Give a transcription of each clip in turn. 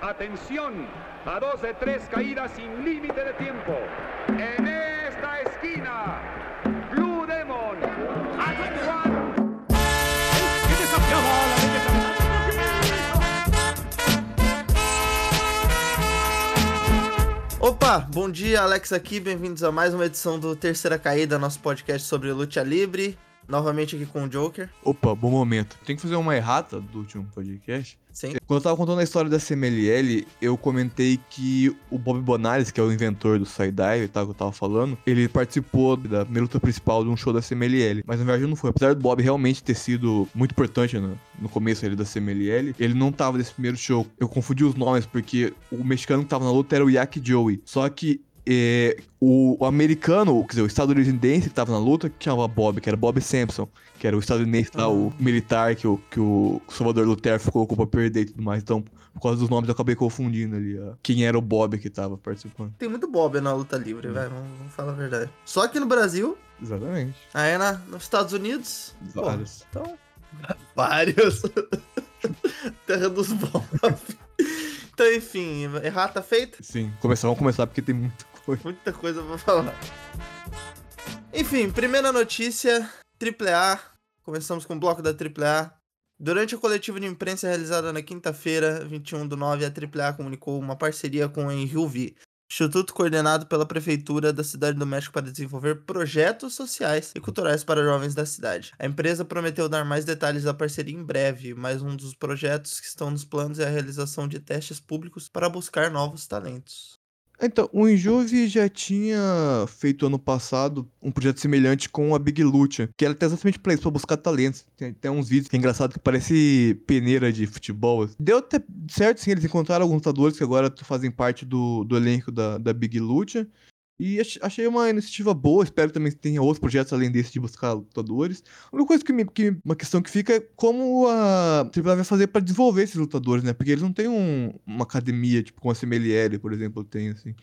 Atención, a dos de tres caídas sin límite de tiempo. En esta esquina, Blue Demon, a 21. que desafiaba a la belleza Opa, bom dia, Alex aqui, bem-vindos a mais uma edição do Terceira Caída, nosso podcast sobre luta livre. Novamente aqui com o Joker. Opa, bom momento. Tem que fazer uma errata do último podcast. Sim. Quando eu tava contando a história da CMLL, eu comentei que o Bob Bonares, que é o inventor do Skydive e tal, que eu tava falando, ele participou da primeira luta principal de um show da CMLL. Mas na verdade não foi. Apesar do Bob realmente ter sido muito importante no, no começo ali da CMLL, ele não tava nesse primeiro show. Eu confundi os nomes porque o mexicano que tava na luta era o Yak Joey. Só que é, o, o, americano, quer dizer, o estadunidense que tava na luta, que chamava Bob, que era Bob Sampson, que era o estadunidense lá, o militar que o, que o Salvador Lutero colocou pra perder e tudo mais. Então, por causa dos nomes, eu acabei confundindo ali ó, quem era o Bob que tava participando. Tem muito Bob na luta livre, velho, vamos, vamos, falar a verdade. Só aqui no Brasil. Exatamente. Aí na, nos Estados Unidos. Vários. Pô, então. Vários. Terra dos Bob. Então, enfim, errata feita? Sim, começar, vamos começar porque tem muita coisa. Muita coisa pra falar. Enfim, primeira notícia: AAA. Começamos com o bloco da AAA. Durante a coletiva de imprensa realizada na quinta-feira, 21 do 9, a AAA comunicou uma parceria com a Enrilvi, instituto coordenado pela Prefeitura da Cidade do México para desenvolver projetos sociais e culturais para jovens da cidade. A empresa prometeu dar mais detalhes da parceria em breve, mas um dos projetos que estão nos planos é a realização de testes públicos para buscar novos talentos. Então, o Injuve já tinha feito ano passado um projeto semelhante com a Big Lucha, que era até exatamente pra isso, pra buscar talentos. Tem até uns vídeos que é engraçado que parece peneira de futebol. Deu até certo, sim, eles encontraram alguns lutadores que agora fazem parte do, do elenco da, da Big Lucha. E achei uma iniciativa boa, espero que também tenha outros projetos além desse de buscar lutadores. A única coisa que, me, que uma questão que fica é como a AAA vai fazer para desenvolver esses lutadores, né? Porque eles não têm um, uma academia, tipo, como a CMLL, por exemplo, tem, assim.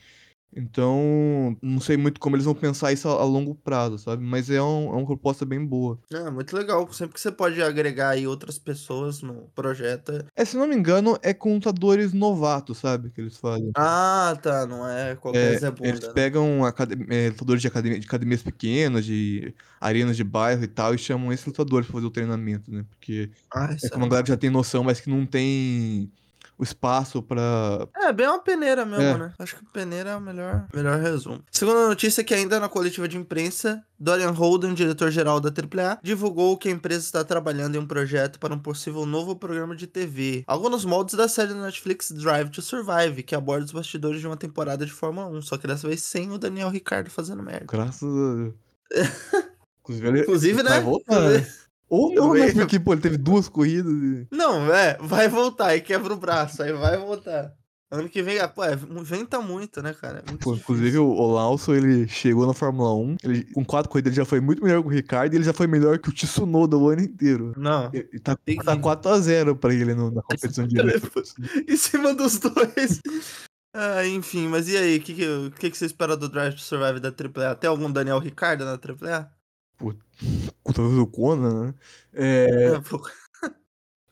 Então, não sei muito como eles vão pensar isso a, a longo prazo, sabe? Mas é, um, é uma proposta bem boa. É, muito legal. Sempre que você pode agregar aí outras pessoas no projeto. É, se não me engano, é com lutadores novatos, sabe? Que eles fazem. Ah, tá. Não é qualquer é, Zé Bunda, Eles né? pegam é, lutadores de, academia, de academias pequenas, de arenas de bairro e tal, e chamam esses lutadores pra fazer o treinamento, né? Porque ah, é como a galera já tem noção, mas que não tem o espaço para É, bem uma peneira mesmo, é. né? Acho que peneira é o melhor, melhor resumo. Segunda notícia é que ainda na coletiva de imprensa, Dorian Holden, diretor-geral da AAA, divulgou que a empresa está trabalhando em um projeto para um possível novo programa de TV, algo nos moldes da série da Netflix Drive to Survive, que aborda os bastidores de uma temporada de Fórmula 1, só que dessa vez sem o Daniel Ricardo fazendo merda. Graças a Deus. Inclusive, Inclusive né? Vai voltar, né? Ou não, né? Porque, pô, ele teve duas corridas. E... Não, é, vai voltar e quebra o braço, aí vai voltar. Ano que vem, pô, é, venta muito, né, cara? É muito pô, inclusive, o, Lawson, ele chegou na Fórmula 1, ele, com quatro corridas ele já foi muito melhor que o Ricardo e ele já foi melhor que o Tsunoda o ano inteiro. Não. Ele, tá, tem tá 4x0 pra ele no, na competição de Em cima dos dois. Ah, enfim, mas e aí, o que, que, que, que você espera do Drive to Survive da AAA? Tem algum Daniel Ricardo na AAA? Pô, talvez o Conan, né? É, é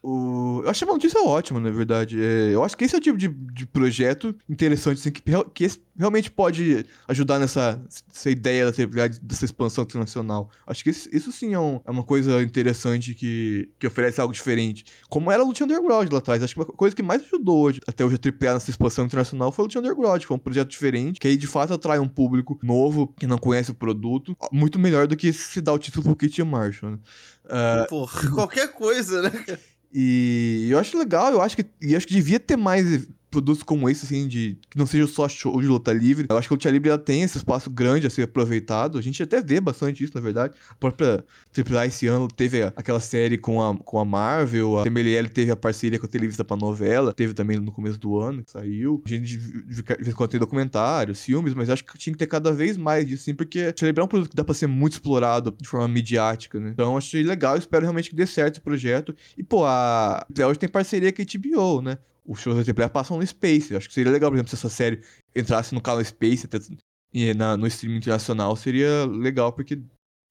o... Eu achei uma notícia ótima, na verdade. É, eu acho que esse é o tipo de, de projeto interessante, assim, que, que realmente pode ajudar nessa, nessa ideia dessa, dessa expansão internacional. Acho que isso, isso sim é, um, é, uma coisa interessante que, que oferece algo diferente. Como era a Luta Underground lá atrás. Acho que uma coisa que mais ajudou hoje, até hoje a AAA nessa expansão internacional foi a Luta Underground. Foi um projeto diferente, que aí de fato atrai um público novo, que não conhece o produto, muito melhor do que se dar o título pro Kit Marshall, né? Uh... Porra, qualquer coisa, né? E eu acho legal, eu acho que, eu acho que devia ter mais produtos como esse, assim, de que não seja só show de luta livre. Eu acho que a luta livre ela tem esse espaço grande a ser aproveitado. A gente até vê bastante isso, na verdade. A própria AAA esse ano teve aquela série com a, com a Marvel, a TMLL teve a parceria com a Televisa pra novela, teve também no começo do ano, que saiu. A gente vê quando tem documentários, filmes, mas acho que tinha que ter cada vez mais disso, assim, porque é um produto que dá pra ser muito explorado de forma midiática, né? Então achei legal, espero realmente que dê certo esse projeto. E, pô, a hoje tem parceria com a HBO, né? Os shows da AAA passam no Space. Eu acho que seria legal, por exemplo, se essa série entrasse no canal Space e na, no streaming internacional, seria legal, porque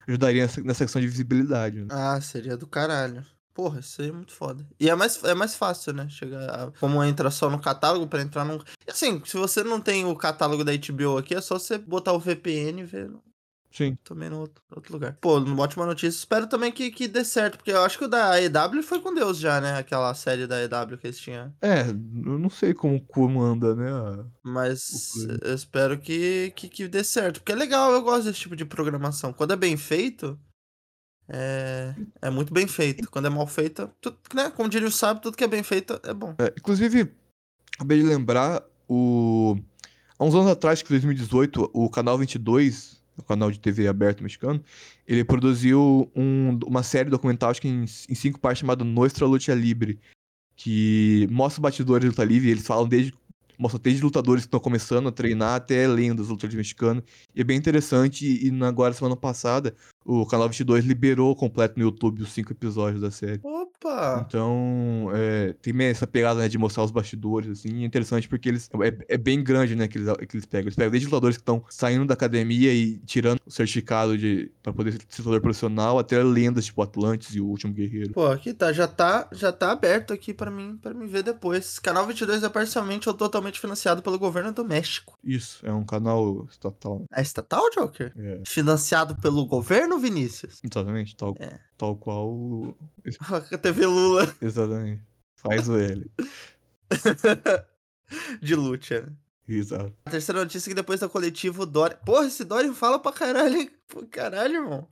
ajudaria nessa, nessa questão de visibilidade. Né? Ah, seria do caralho. Porra, isso aí é muito foda. E é mais, é mais fácil, né? Chegar. a- Como entra só no catálogo pra entrar num. Assim, se você não tem o catálogo da HBO aqui, é só você botar o VPN e ver Sim. também no outro, outro lugar. Pô, uma ótima notícia. Espero também que, que dê certo, porque eu acho que o da EW foi com Deus já, né? Aquela série da EW que eles tinham. É, eu não sei como, como anda, né? a- Mas eu espero que, que, que dê certo. Porque é legal, eu gosto desse tipo de programação. Quando é bem feito, é, é muito bem feito. Quando é mal feito, tudo, né? Como diria o sábio, tudo que é bem feito é bom. É, inclusive, acabei de lembrar, o... há uns anos atrás, que em 2018, o Canal 22, o canal de TV aberto mexicano, ele produziu um- uma série documental, acho que em, em cinco partes, chamada Nuestra Lucha Libre, que mostra os batidores de luta livre, eles falam desde mostra desde lutadores que estão começando a treinar até lendas do lutadores mexicanos. E é bem interessante, e e agora, semana passada, o Canal 22 liberou completo no YouTube os cinco episódios da série. Opa! Então, é, tem essa pegada né, de mostrar os bastidores, assim, é interessante porque eles é, é bem grande, né, que eles, que eles pegam. Eles pegam desde lutadores que estão saindo da academia e tirando o certificado de para poder ser lutador profissional, até lendas tipo Atlantis e o Último Guerreiro. Pô, aqui tá, já tá, já tá aberto aqui pra mim, para mim ver depois. Canal 22 é parcialmente ou totalmente financiado pelo governo do México. Isso, é um canal estatal. É estatal, Joker? É, Financiado pelo governo, Vinícius? exatamente, tal, É. tal qual. o- A TV Lula Exatamente. Faz o L. de Lucha. né? Exato. A terceira notícia é que depois da coletiva, o Dória. Porra, esse Dória fala pra caralho, hein? Pô, caralho, irmão.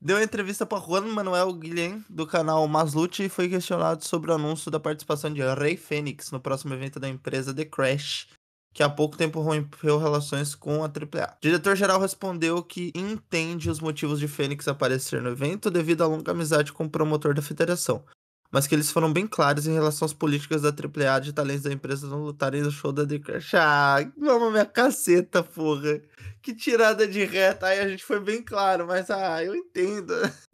Deu uma entrevista pra Juan Manuel Guilhem, do canal Maslute, e foi questionado sobre o anúncio da participação de Rey Fênix no próximo evento da empresa The Crash, que há pouco tempo rompeu relações com a AAA. O diretor-geral respondeu que entende os motivos de Fênix aparecer no evento devido à longa amizade com o promotor da federação. Mas que eles foram bem claros em relação às políticas da AAA de talentos da empresa não lutarem no show da The Crash. Ah, vamos minha caceta, porra. Que tirada de reta. Aí a gente foi bem claro, mas ah, eu entendo.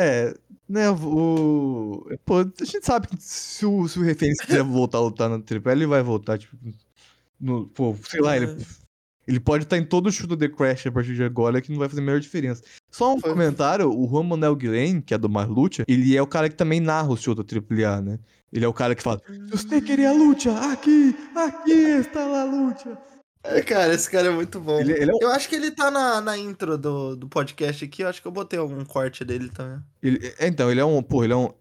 É, né, o. Pô, a gente sabe que se o, se o Referência quiser voltar a lutar na AAA, ele vai voltar, tipo. No, pô, sei lá, ele, ele pode estar em todo o show do The Crash a partir de agora, que não vai fazer a menor diferença. Só um Foi. comentário, o Juan Manuel Guilhem, que é do Marlucha, ele é o cara que também narra o show da AAA, né? Ele é o cara que fala, se você querer a luta, aqui, aqui está a luta. É, cara, esse cara é muito bom. Ele, ele é Eu acho que ele tá na, na intro do, do podcast aqui. Eu acho que eu botei algum corte dele também. Ele, é, então, ele é um. Pô, ele é um.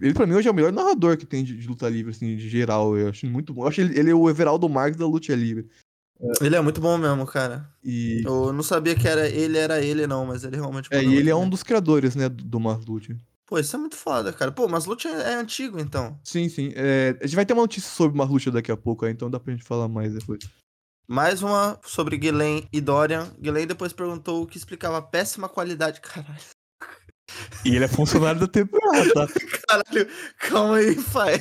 Ele pra mim hoje é o melhor narrador que tem de, de luta livre, assim, de geral. Eu acho muito bom. Eu acho ele, ele é o Everaldo Marques da luta livre. Ele é muito bom mesmo, cara. E. Eu não sabia que era ele, era ele, não, mas ele realmente É, e ele é um dos criadores, né, do, do Marlute. Pô, isso é muito foda, cara. Pô, mas Lute é antigo, então. Sim, sim. É, a gente vai ter uma notícia sobre Marlucha daqui a pouco, aí, então dá pra gente falar mais depois. Mais uma sobre Guilhem e Dorian. Guilhem depois perguntou o que explicava a péssima qualidade. Caralho, E ele é funcionário da temporada, tá? caralho, calma aí, pai.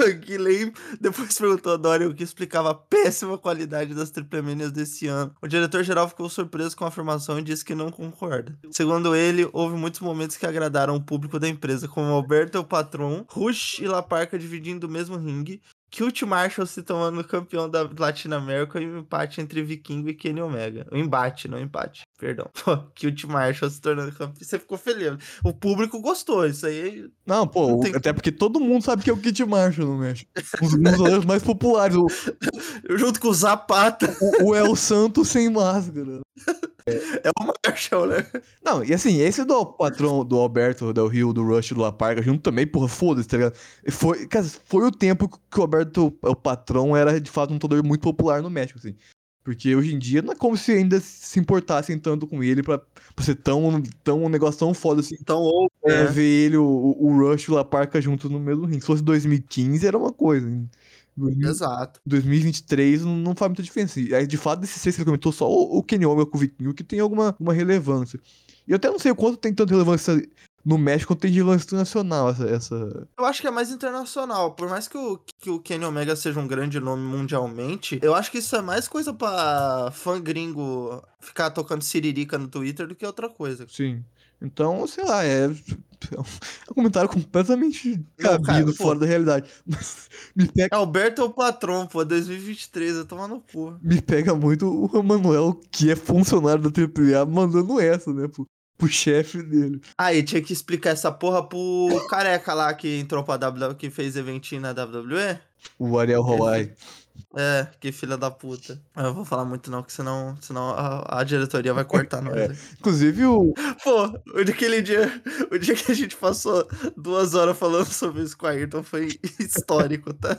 O Guilhem depois perguntou a Dorian o que explicava a péssima qualidade das triplemanias desse ano. O diretor-geral ficou surpreso com a afirmação e disse que não concorda. Segundo ele, houve muitos momentos que agradaram o público da empresa, como Alberto, o patrão, Rush e La Parca dividindo o mesmo ringue, Cute Marshall se tomando campeão da Latinoamérica e um empate entre Vikingo e Kenny Omega. O embate, não empate. Perdão. Pô, Cute Marshall se tornando campeão. Você ficou feliz. O público gostou. Isso aí. Não, pô, Não o- tem- até porque todo mundo sabe que é o Kit Marshall no México. Os, um jogadores mais populares. O, Junto com o Zapata. o, o El Santo sem máscara. É o Marshall, né? Não, e assim, esse do patrão do Alberto, Del Rio, do Rush, do La Parca, junto também, porra, foda-se, tá ligado? Foi, cara, foi o tempo que o Alberto, o patrão, era de fato um lutador muito popular no México, assim. Porque hoje em dia não é como se ainda se importassem tanto com ele pra, pra ser tão, tão um negócio tão foda assim. Então, ou. É, É. ver ele, o, o Rush e o La Parca juntos no mesmo ringue. Se fosse 2015 era uma coisa. Em 2000 Exato. 2023 não, faz muita diferença. E aí, de fato, desses seis que ele comentou, só o, o Kenny Omega com o Vikingo que tem alguma, alguma relevância. E eu até não sei o quanto tem tanta relevância no México quanto tem de relevância internacional essa, essa... Eu acho que é mais internacional. Por mais que o, que o Kenny Omega seja um grande nome mundialmente, eu acho que isso é mais coisa pra fã gringo ficar tocando siririca no Twitter do que outra coisa. Sim. Então, sei lá, é, é um comentário completamente cabido cara, fora da realidade. Mas me pega, Alberto é o patrão, pô, 2023, eu tomar no cu. me pega muito o Manuel, que é funcionário da AAA, mandando essa, né? Pô. pro chefe dele. Ah, e tinha que explicar essa porra pro careca lá que entrou pra WWE, que fez eventinho na WWE. O Ariel Hawaii. É, que filha da puta. Eu não vou falar muito não, que senão, senão a, a diretoria vai cortar nós. É. Inclusive, o. Pô, o dia- aquele dia, o dia que a gente passou duas horas falando sobre isso com a Ayrton foi histórico, tá?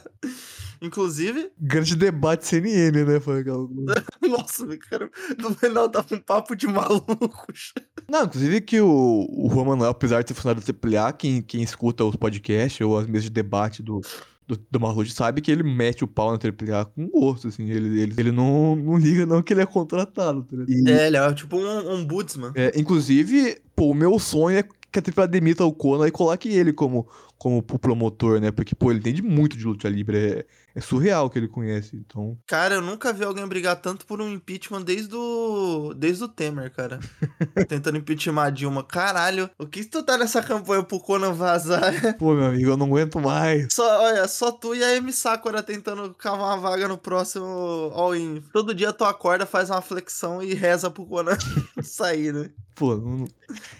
Inclusive, Grande debate CNN, né? Foi aquela nossa, meu cara, no final tava um papo de malucos. Não, inclusive que o, o Juan Manuel, apesar de ter funcionado do AAA, quem, quem escuta os podcasts ou as mesas de debate do, do, do sabe que ele mete o pau na AAA com gosto, assim. Ele, ele, ele não, não liga não que ele é contratado, tá ligado? E, É, ele é tipo um ombudsman. é, inclusive, pô, o meu sonho é que a AAA demita o Conan e coloque ele como, como pro promotor, né? Porque, pô, ele entende muito de luta livre. É, é surreal que ele conhece, então... Cara, eu nunca vi alguém brigar tanto por um impeachment desde o, desde o Temer, cara. Tentando impeachment a Dilma. Caralho, o que tu tá nessa campanha pro Conan vazar? Pô, meu amigo, eu não aguento mais. Só, olha, só tu e a Amy Sakura tentando cavar uma vaga no próximo All-In. Todo dia tu acorda, faz uma flexão e reza pro Conan sair, né? Pô, não.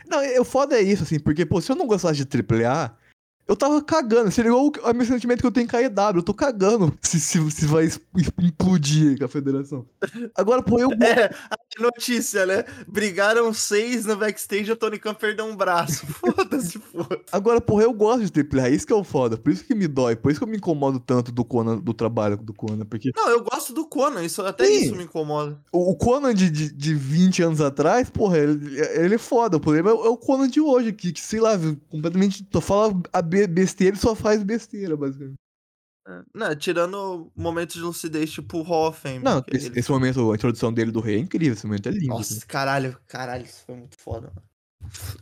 Não, é- o foda é isso, assim, porque, pô, se eu não gostasse de AAA, eu tava cagando. Seria igual o meu sentimento que eu tenho com a EW. Eu tô cagando se, se, se vai com a federação. Agora, pô, eu. É, notícia, né? Brigaram seis no backstage e o Tony Khan perdeu um braço. Foda-se, foda Agora, porra, eu gosto de AAA. Isso que é o foda. Por isso que me dói. Por isso que eu me incomodo tanto do Conan, do trabalho do Conan. Porque Não, eu gosto do Conan, isso, até Sim. isso me incomoda. o, o Conan de, de, de 20 anos atrás, porra, ele, ele é foda. O problema é, o- é o Conan de hoje, que, que sei lá, completamente. Só fala a be- besteira e só faz besteira, basicamente. É, Não, tirando momentos de lucidez, tipo o Fame. Não, esse, ele- esse momento, a introdução dele do rei é incrível. Esse momento é lindo. assim. Nossa, caralho, caralho, isso foi muito foda, mano.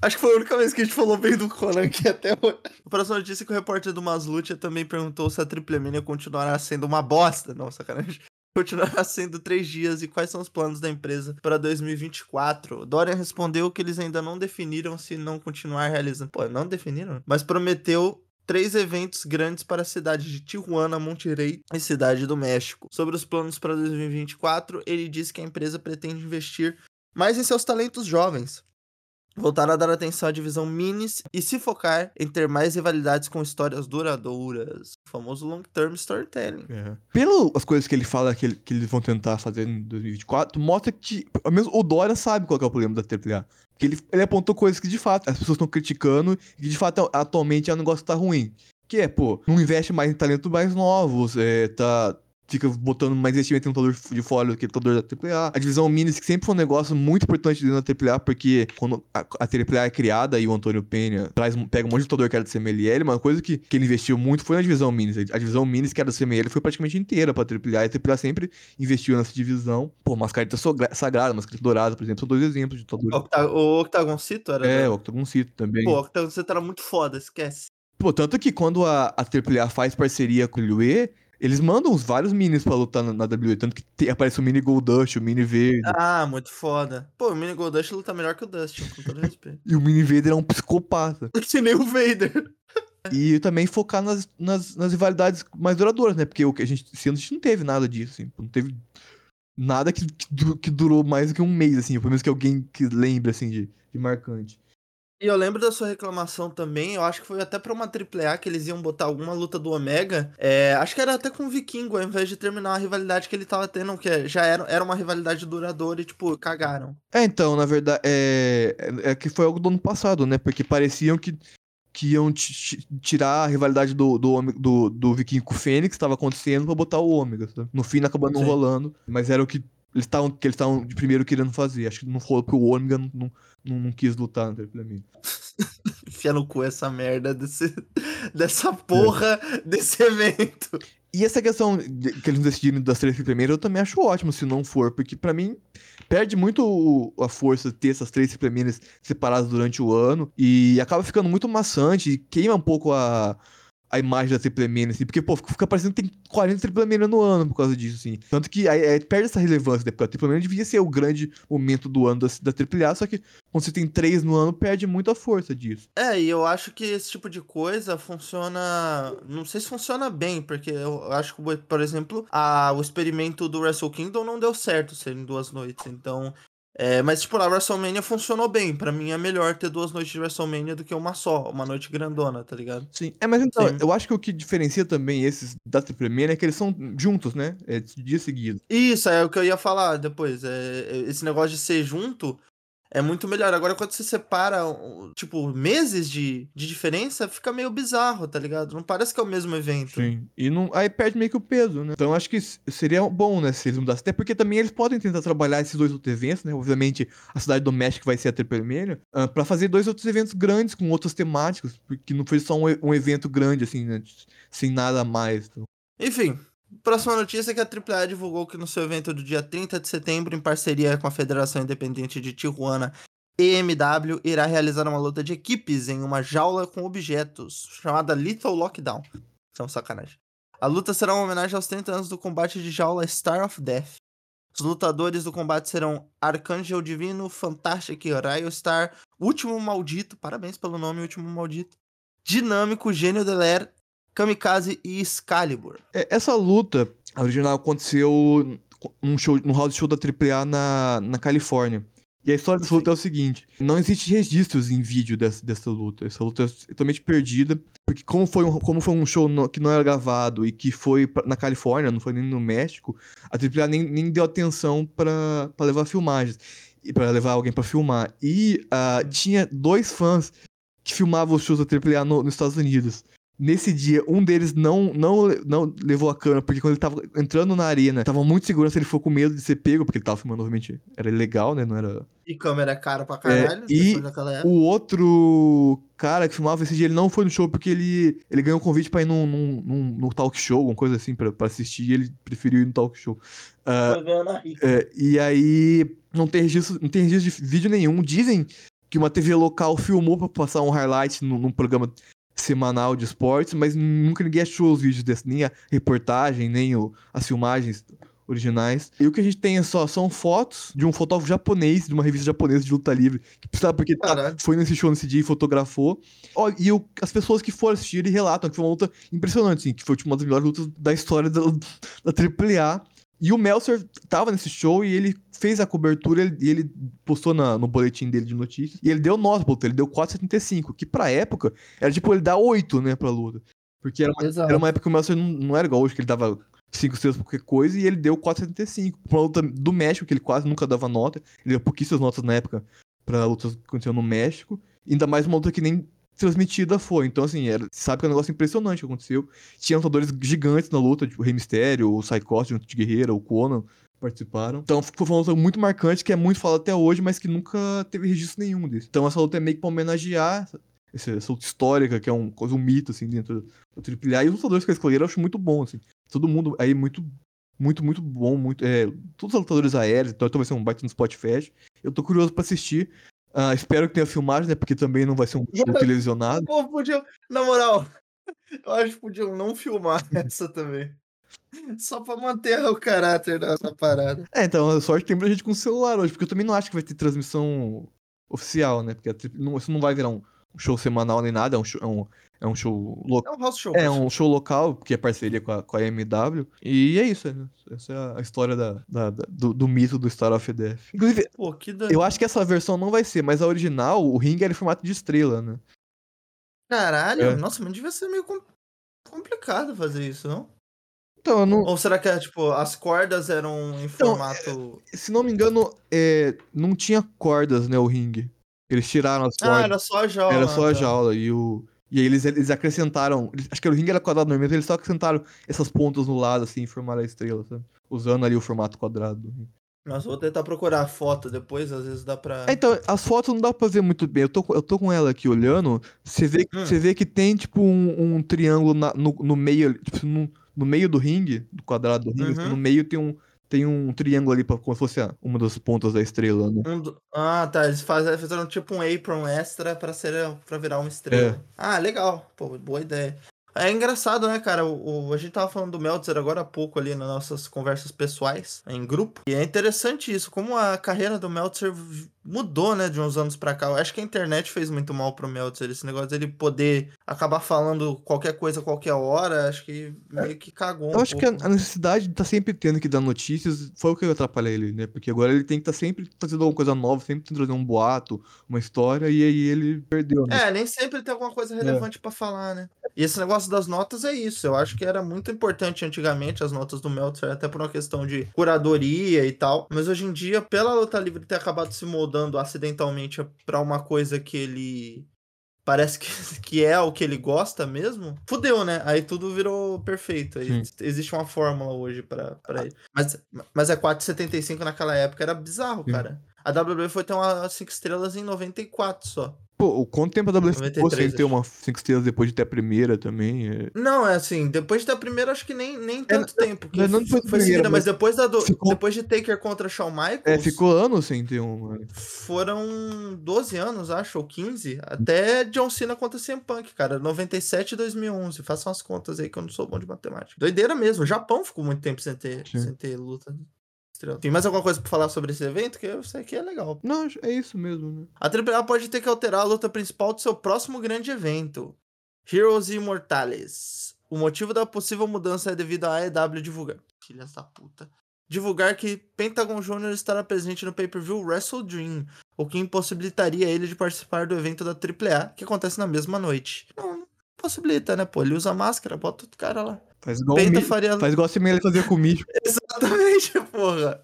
Acho que foi a única vez que a gente falou bem do Conan aqui até hoje. A próxima notícia é que o repórter do Maslucha também perguntou se a Triple Mania continuará sendo uma bosta. Não, sacanagem. Continuará sendo três dias e quais são os planos da empresa para 2024. Dorian respondeu que eles ainda não definiram se não continuar realizando. Pô, não definiram? Mas prometeu três eventos grandes para a cidade de Tijuana, Monterrey e Cidade do México. Sobre os planos para 2024, ele disse que a empresa pretende investir mais em seus talentos jovens. Voltar a dar atenção à divisão minis e se focar em ter mais rivalidades com histórias duradouras. O famoso long-term storytelling. É. Pelas coisas que ele fala que, ele- que eles vão tentar fazer em 2024, mostra que ao menos o Dora sabe qual é o problema da AAA. Que ele, ele apontou coisas que de fato as pessoas estão criticando e que de fato atualmente é um negócio que tá ruim. Que é, pô, não investe mais em talentos mais novos, é, tá. Fica botando mais investimento em lutador de fora do que lutador da AAA. A divisão Minis, que sempre foi um negócio muito importante dentro da AAA, porque quando a, a AAA é criada e o Antônio Penha traz, um- pega um monte de lutador que era do CMLL, uma coisa que, que ele investiu muito foi na divisão Minis. A divisão Minis, que era do CMLL, foi praticamente inteira pra AAA. E a AAA sempre investiu nessa divisão. Pô, Mascarita Sagrada, Mascarita Dourada, por exemplo, são dois exemplos de O, lutadores. Octa- o Octagoncito era. É, da- o Octagon Cito também. Pô, o Octagoncito era muito foda, esquece. Pô, tanto que quando a, a AAA faz parceria com o WWE, eles mandam os vários minis pra lutar na, na WWE. Tanto que te- aparece o mini Goldust, o mini Verde. Ah, muito foda. Pô, o Mini Goldust luta melhor que o Dustin, com todo respeito. E o mini Vader é um psicopata. que nem o Vader. E também focar nas, nas, nas rivalidades mais duradouras, né? Porque o que a gente, esse ano a gente não teve nada disso, assim. Não teve nada que, que, que durou mais do que um mês, assim. Pelo menos que alguém que lembre, assim, de, de marcante. E eu lembro da sua reclamação também, eu acho que foi até pra uma AAA que eles iam botar alguma luta do Omega. É, acho que era até com o Vikingo, ao invés de terminar a rivalidade que ele tava tendo, que já era, era uma rivalidade duradoura e, tipo, cagaram. É, então, na verdade, é, é é que foi algo do ano passado, né? Porque pareciam que, que iam ti- ti- tirar a rivalidade do, do, do, do Viking com o Fênix, que estava acontecendo, pra botar o Ômega, sabe? No fim acabou não Sim. rolando, mas era o que eles estavam que eles estavam de primeiro querendo fazer. Acho que não rolou porque o Ômega não, não, não, não quis lutar no Triple Enfia no cu essa merda desse, dessa porra desse evento. E essa questão de- que eles decidiram das três primeiras, eu também acho ótimo se não for, porque pra mim perde muito a força ter essas três primeiras separadas durante o ano e acaba ficando muito maçante e queima um pouco a, a imagem da Triple Mania, assim, porque, pô, fica parecendo que tem 40 Triple Mania no ano por causa disso, assim. Tanto que aí, aí perde essa relevância, né? Porque a Triple Mania devia ser o grande momento do ano da, da AAA, só que quando você tem três no ano, perde muito a força disso. É, e eu acho que esse tipo de coisa funciona. Não sei se funciona bem, porque eu acho que, por exemplo, a, o experimento do Wrestle Kingdom não deu certo em duas noites. Então, É, mas, tipo, na WrestleMania funcionou bem. Pra mim é melhor ter duas noites de WrestleMania do que uma só, uma noite grandona, tá ligado? Sim. É, mas então, Sim. eu acho que o que diferencia também esses da Triple Mania é que eles são juntos, né? É dia seguido. Isso, é o que eu ia falar depois. É, é- esse negócio de ser junto é muito melhor. Agora, quando você separa, tipo, meses de, de diferença, fica meio bizarro, tá ligado? Não parece que é o mesmo evento. Sim. E não, aí perde meio que o peso, né? Então acho que seria bom, né, se eles mudassem. Até porque também eles podem tentar trabalhar esses dois outros eventos, né? Obviamente, a cidade do México vai ser a Triple Mania, ah, pra fazer dois outros eventos grandes com outros temáticos, porque não foi só um, um evento grande, assim, né? Sem nada mais. Então. Enfim, próxima notícia é que a AAA divulgou que no seu evento do dia 30 de setembro, em parceria com a Federação Independente de Tijuana, EMW, irá realizar uma luta de equipes em uma jaula com objetos, chamada Lethal Lockdown. São sacanagem. A luta será uma homenagem aos 30 anos do combate de jaula Star of Death. Os lutadores do combate serão Arcângel Divino, Fantastic, Raio Star, Último Maldito, parabéns pelo nome Último Maldito, Dinâmico, Gênio Deler, Kamikaze e Excalibur. É, Essa luta, original, aconteceu num, show, num house show da AAA na, na Califórnia. E a história dessa luta é o seguinte: não existe registros em vídeo dessa, dessa luta. Essa luta é totalmente perdida. Porque, como foi um, como foi um show no- que não era gravado e que foi pra- na Califórnia, não foi nem no México, a AAA nem, nem deu atenção pra levar filmagens. E para levar alguém pra filmar. E ah, tinha dois fãs que filmavam os shows da AAA no, nos Estados Unidos. Nesse dia, um deles não, não, não levou a câmera, porque quando ele tava entrando na arena, tava muito seguro se ele for com medo de ser pego, porque ele tava filmando, obviamente, era ilegal, né? Não era. E câmera é cara pra caralho, e depois daquela época. O outro cara que filmava esse dia, ele não foi no show porque ele, ele ganhou um convite pra ir num, num, num, num talk show, alguma coisa assim, pra, pra assistir, e ele preferiu ir no talk show. Hickman. é, e aí, não tem, registro, não tem registro de vídeo nenhum. Dizem que uma TV local filmou pra passar um highlight num, num programa semanal de esportes, mas nunca ninguém achou os vídeos desse, nem a reportagem, nem o- as filmagens originais. E o que a gente tem é só são fotos de um fotógrafo japonês, de uma revista japonesa de luta livre, que precisava porque tá- foi nesse show nesse dia e fotografou. Ó, e as pessoas que foram assistir relatam que foi uma luta impressionante, assim, que foi tipo, uma das melhores lutas da história da, da AAA. E o Meltzer tava nesse show e ele fez a cobertura ele- e ele postou na- no boletim dele de notícias. E ele deu nota pra luta, ele deu 4,75, que pra época era tipo ele dá 8, né, pra luta. Porque era uma, era uma época que o Meltzer não, não era igual hoje, que ele dava 5 estrelas pra qualquer coisa, e ele deu 4,75. Pra uma luta do México, que ele quase nunca dava nota. Ele deu pouquíssimas notas na época pra lutas que aconteceram no México. Ainda mais uma luta que nem transmitida foi. Então, assim, era, sabe que é um negócio impressionante que aconteceu. Tinha lutadores gigantes na luta, tipo o Rei Mysterio, o Psychotic, junto de Guerreira, o Conan participaram. Então foi uma luta muito marcante, que é muito falada até hoje, mas que nunca teve registro nenhum disso. Então essa luta é meio que pra homenagear essa, essa, luta histórica, que é um, quase um mito, assim, dentro do AAA. E os lutadores que eles escolheram eu acho muito bom, assim. Todo mundo aí muito, muito, muito bom, muito... É, todos os lutadores aéreos, então, então vai ser um baita no Spot. Eu tô curioso pra assistir. Ah, espero que tenha filmagem, né? Porque também não vai ser um show televisionado. Pô, podiam. Na moral, eu acho que podiam não filmar essa também. Só pra manter o caráter dessa parada. É, então, a sorte tem muita gente com celular hoje, porque eu também não acho que vai ter transmissão oficial, né? Porque a não- isso não vai virar um show semanal nem nada, é um show, é um, é um show local. É um house show. É um show local, que é parceria com a, com a MW. E é isso, né? Essa é a história da, da- da- do, do mito do Star of Death. Inclusive, Pô, eu acho que essa versão não vai ser, mas a original, o ringue era em formato de estrela, né? Caralho, É. nossa, mas devia ser meio com- complicado fazer isso, não? Então, não, Ou será que é, tipo, as cordas eram em Então, formato. se não me engano, é, não tinha cordas, né, o ringue. Eles tiraram as Ah, cordas. era só a jaula. Era só a tá. jaula. E, o... e aí eles, eles acrescentaram. eles- Acho que o ringue era quadrado normalmente, eles só acrescentaram essas pontas no lado, assim, e formaram a estrela, sabe? Usando ali o formato quadrado do ringue. Nossa, vou tentar procurar a foto depois, às vezes dá pra. É, então, as fotos não dá pra ver muito bem. Eu tô, com- eu tô com ela aqui olhando. Você vê, Hum. você vê que tem, tipo, um, um triângulo na- no, no meio. Tipo, no, no meio do ringue, do quadrado do ringue, assim, Uhum. no meio tem um, tem um triângulo ali, pra, como se fosse a- uma das pontas da estrela, né? Um do- Ah, tá. Eles faz- fizeram tipo um apron extra pra, ser, pra virar uma estrela. É. Ah, legal. Pô, boa ideia. É engraçado, né, cara? O, o- a gente tava falando do Meltzer agora há pouco ali nas nossas conversas pessoais, em grupo. E é interessante isso, como a carreira do Meltzer mudou, né, de uns anos pra cá. Eu acho que a internet fez muito mal pro Meltzer. Esse negócio dele poder acabar falando qualquer coisa a qualquer hora, acho que meio que cagou. Eu um acho que a, pouco. necessidade de tá sempre tendo que dar notícias foi o que atrapalha ele, né? Porque agora ele tem que estar sempre fazendo alguma coisa nova, sempre trazer um boato, uma história, e aí ele perdeu, né? É, nem sempre tem alguma coisa relevante pra falar, né? E esse negócio das notas é isso. Eu acho que era muito importante antigamente as notas do Meltzer, até por uma questão de curadoria e tal. Mas hoje em dia, pela luta livre ter acabado se moldando acidentalmente pra uma coisa que ele parece que, que é o que ele gosta mesmo, fudeu, né? Aí tudo virou perfeito. Aí existe uma fórmula hoje pra, pra ele. Mas, mas é 4,75 naquela época era bizarro, Sim. cara. A WWE foi ter uma 5 estrelas em 94 só. Pô, o quanto tempo a WF ficou 93, sem ter uma 5 estrelas depois de ter a primeira também? É... Não, é assim, depois da primeira, acho que nem, nem tanto tempo. Que não, não foi, depois da foi primeira, seguida, mas mas depois, da do, ficou- depois de Taker contra Shawn Michaels, é, ficou anos sem ter uma. foram 12 anos, acho, ou 15, até John Cena contra CM Punk, cara, 97 e 2011. Façam as contas aí que eu não sou bom de matemática. Doideira mesmo, o Japão ficou muito tempo sem ter, Sim. sem ter luta. Estrela. Tem mais alguma coisa pra falar sobre esse evento? Que eu sei que é legal. Não, é isso mesmo, né? A AAA pode ter que alterar a luta principal do seu próximo grande evento, Heroes Immortales. O motivo da possível mudança é devido à AEW divulgar. Filhas da puta. Divulgar que Pentagon Jr. estará presente no pay-per-view Wrestle Dream, o que impossibilitaria ele de participar do evento da AAA, que acontece na mesma noite. Não, não possibilita, né, pô? Ele usa máscara, bota outro cara lá. Faz igual, o Penta Mi- faria. Faz igual a Semelha fazia com o Mítico. Exatamente, porra.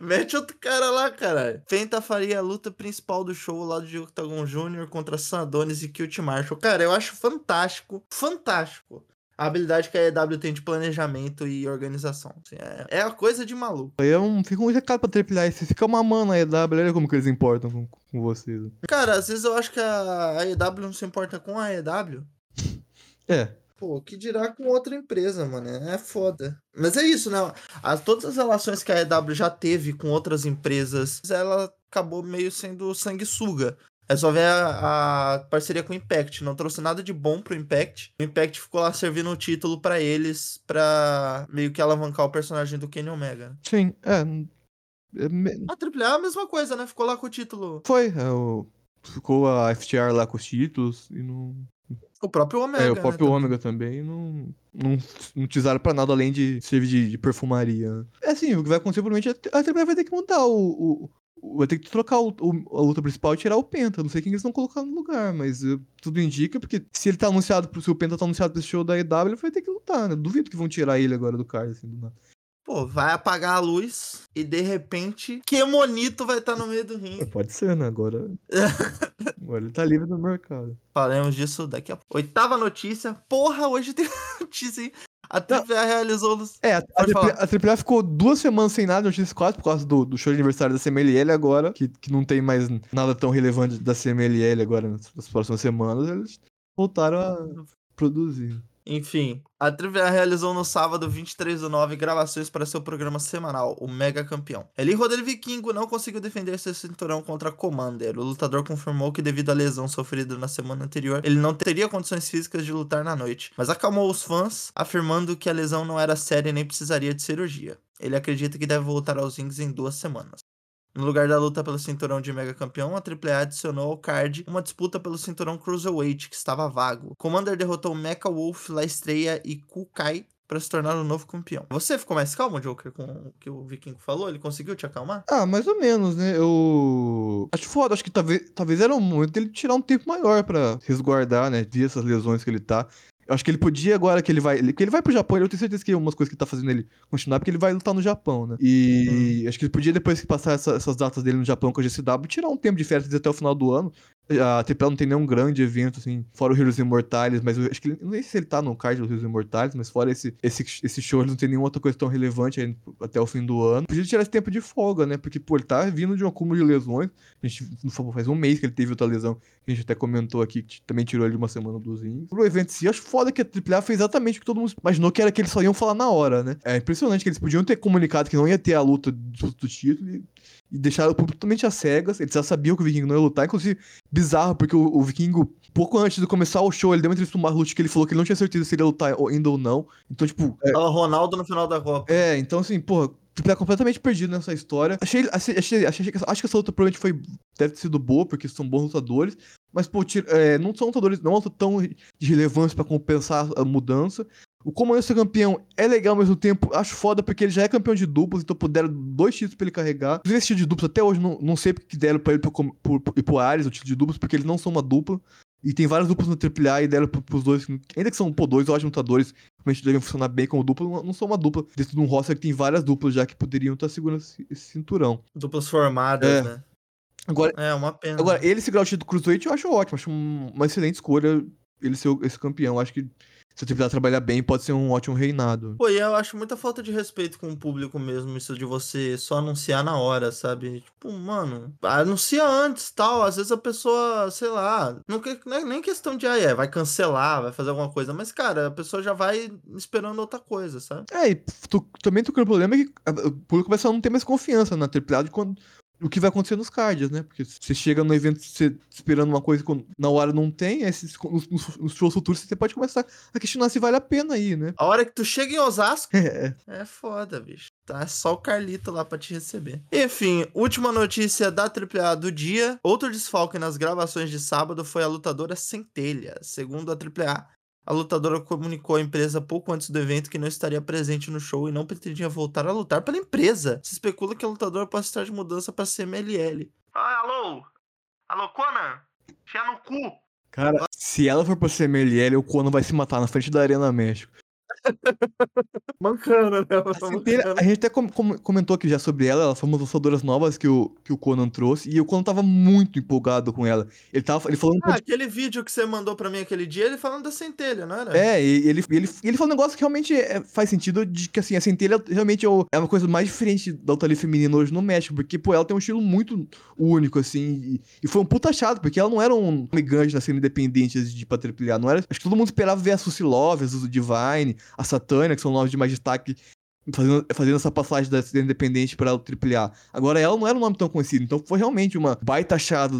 Mete outro cara lá, caralho. Penta faria a luta principal do show lá de Octagon Jr. contra Sandonis e Kilt Marshall. Cara, eu acho fantástico, fantástico. A habilidade que a EW tem de planejamento e organização. assim, é, é a coisa de maluco. Aí é um, fica um recado pra AAA. Você fica mamando a EW, olha como que eles importam com, com vocês. Cara, às vezes eu acho que a AEW não se importa com a EW. É, Pô, que dirá com outra empresa, mano. É foda. Mas é isso, né? As, todas as relações que a EW já teve com outras empresas, ela acabou meio sendo sanguessuga. É só ver a, a parceria com o Impact. Não trouxe nada de bom pro Impact. O Impact ficou lá servindo o título pra eles, pra meio que alavancar o personagem do Kenny Omega. sim, é. é A AAA é a mesma coisa, né? Ficou lá com o título. foi, é, o- ficou a FTR lá com os títulos e não. O próprio Omega. É, o né, próprio também. Ômega também não, não, não utilizaram pra nada além de servir de, de perfumaria. né? É assim, o que vai acontecer provavelmente é a AAA vai ter que mudar o. o- vai ter que trocar o, o- a luta principal e tirar o Penta. Não sei quem eles vão colocar no lugar, mas eh, tudo indica, porque se ele tá anunciado, se o Penta tá anunciado pro show da EW, ele vai ter que lutar, né? Duvido que vão tirar ele agora do card, assim, do nada. Pô, vai apagar a luz e de repente, que monito vai estar no meio do ringue. É, Pode ser, né? Agora. agora ele tá livre no mercado. Falaremos disso daqui a pouco. Oitava notícia. Porra, hoje tem notícia, hein? A AAA realizou. É, a, a AAA ficou duas semanas sem nada no X4 por causa do, do show de aniversário da CMLL agora, que, que não tem mais nada tão relevante da CMLL agora nas, nas próximas semanas, eles voltaram a produzir. Enfim, a AAA realizou no sábado 23 do 9 gravações para seu programa semanal, o Mega Campeão. Eli Rodel Vikingo não conseguiu defender seu cinturão contra Commander. O lutador confirmou que devido à lesão sofrida na semana anterior, ele não teria condições físicas de lutar na noite, mas acalmou os fãs, afirmando que a lesão não era séria e nem precisaria de cirurgia. Ele acredita que deve voltar aos rings em duas semanas. No lugar da luta pelo cinturão de mega campeão, a AAA adicionou ao card uma disputa pelo cinturão Cruiserweight, que estava vago. Commander derrotou Mecha Wolf, La Estrela e Kukai para se tornar o novo campeão. Você ficou mais calmo, Joker, com o que o Vikingo falou? Ele conseguiu te acalmar? Ah, mais ou menos, né? Eu. Acho foda, acho que talvez, talvez era o momento dele tirar um tempo maior pra resguardar, né? Ver essas lesões que ele tá. Eu acho que ele podia, agora que ele vai. Ele, que ele vai pro Japão, eu tenho certeza que umas coisas que tá fazendo ele continuar, porque ele vai lutar no Japão, né? E acho que ele podia, depois que passar essa- essas datas dele no Japão com a GCW, tirar um tempo de férias até o final do ano. A TPL não tem nenhum grande evento, assim, fora o Heroes Imortales, mas acho que ele, não sei se ele tá no card dos Heroes Imortales, mas fora esse, esse, esse show, ele não tem nenhuma outra coisa tão relevante aí até o fim do ano. Podia tirar esse tempo de folga, né? Porque, pô, ele tá vindo de um acúmulo de lesões. A gente faz um mês que ele teve outra lesão, que a gente até comentou aqui, que também tirou ele de uma semana dos rings. Pro evento em si, acho foda que a AAA fez exatamente o que todo mundo imaginou que era que eles só iam falar na hora, né? É impressionante que eles podiam ter comunicado que não ia ter a luta do, do título e, e deixaram o público totalmente às cegas. Eles já sabiam que o Viking não ia lutar, inclusive bizarro, porque o, o Vikingo, pouco antes de começar o show, ele deu uma entrevista pro Marlute que ele falou que ele não tinha certeza se ele ia lutar ou- ainda ou não. Então, tipo, é, Fala Ronaldo no final da Copa. é, então assim, porra, A completamente perdido nessa história. Achei, achei, achei, achei que- acho que essa luta provavelmente foi, deve ter sido boa, porque são bons lutadores. Mas, pô, tira- é, não são lutadores, não são tão de relevância pra compensar a mudança. O Comando ser campeão é legal ao mesmo tempo, acho foda porque ele já é campeão de duplos, então puderam dois títulos pra ele carregar. Inclusive, esse título de duplos até hoje não, não sei porque que deram pra ele pro, pro, pro, pro Ares o título de duplos, porque eles não são uma dupla. E tem vários duplos no AAA e deram pro, pros dois, ainda que são pô, dois ótimos lutadores, realmente devem funcionar bem como dupla, não, não são uma dupla dentro de um roster que tem várias duplas já que poderiam estar segurando esse, esse cinturão. Duplas formadas, É. né? Agora, É, uma pena. agora ele segurar o título do Cruiserweight eu acho ótimo, acho um- uma excelente escolha ele ser esse campeão. Acho que se o AAA trabalhar bem, pode ser um ótimo reinado. Pô, e eu acho muita falta de respeito com o público mesmo, isso de você só anunciar na hora, sabe? Tipo, mano, anuncia antes tal. Às vezes a pessoa, sei lá, não, não é nem questão de, ah, é, vai cancelar, vai fazer alguma coisa, mas, cara, a pessoa já vai esperando outra coisa, sabe? É, e tu, também tô com o problema é que o público começa a não ter mais confiança na de quando, o que vai acontecer nos cards, né? Porque você chega no evento você esperando uma coisa que na hora não tem, aí esses- nos, nos- nos shows futuros você pode começar a questionar se vale a pena aí, né? A hora que tu chega em Osasco, É, É foda, bicho. Tá só o Carlito lá pra te receber. Enfim, última notícia da AAA do dia. Outro desfalque nas gravações de sábado foi a lutadora Centelha. Segundo a AAA, a lutadora comunicou à empresa pouco antes do evento que não estaria presente no show e não pretendia voltar a lutar pela empresa. Se especula que a lutadora possa estar de mudança pra CMLL. Ah, alô? Alô, Conan? Tinha no cu. cara, se ela for pra CMLL, o Conan vai se matar na frente da Arena México. Mancana, né? A, Centelha, a gente até com- com- comentou aqui já sobre ela, ela foi uma das lutadoras novas que o, que o Conan trouxe, e o Conan tava muito empolgado com ela. Ele tava ele um Ah, aquele vídeo que você mandou pra mim aquele dia, ele falando da Centelha, não era? É, e ele, ele, ele falou um negócio que realmente é- faz sentido de que, assim, a centelha realmente é, o- é uma coisa mais diferente da luta livre feminina hoje no México, porque, pô, ela tem um estilo muito único, assim, e, e foi um puta chato, porque ela não era um grande na cena independente de ir pra triplear, não era... Acho que todo mundo esperava ver a Suzy Love, a Divine, a Satânia, que são nomes de mais destaque, fazendo, fazendo essa passagem da cena independente pra AAA. Agora, ela não era um nome tão conhecido, então foi realmente uma baita achada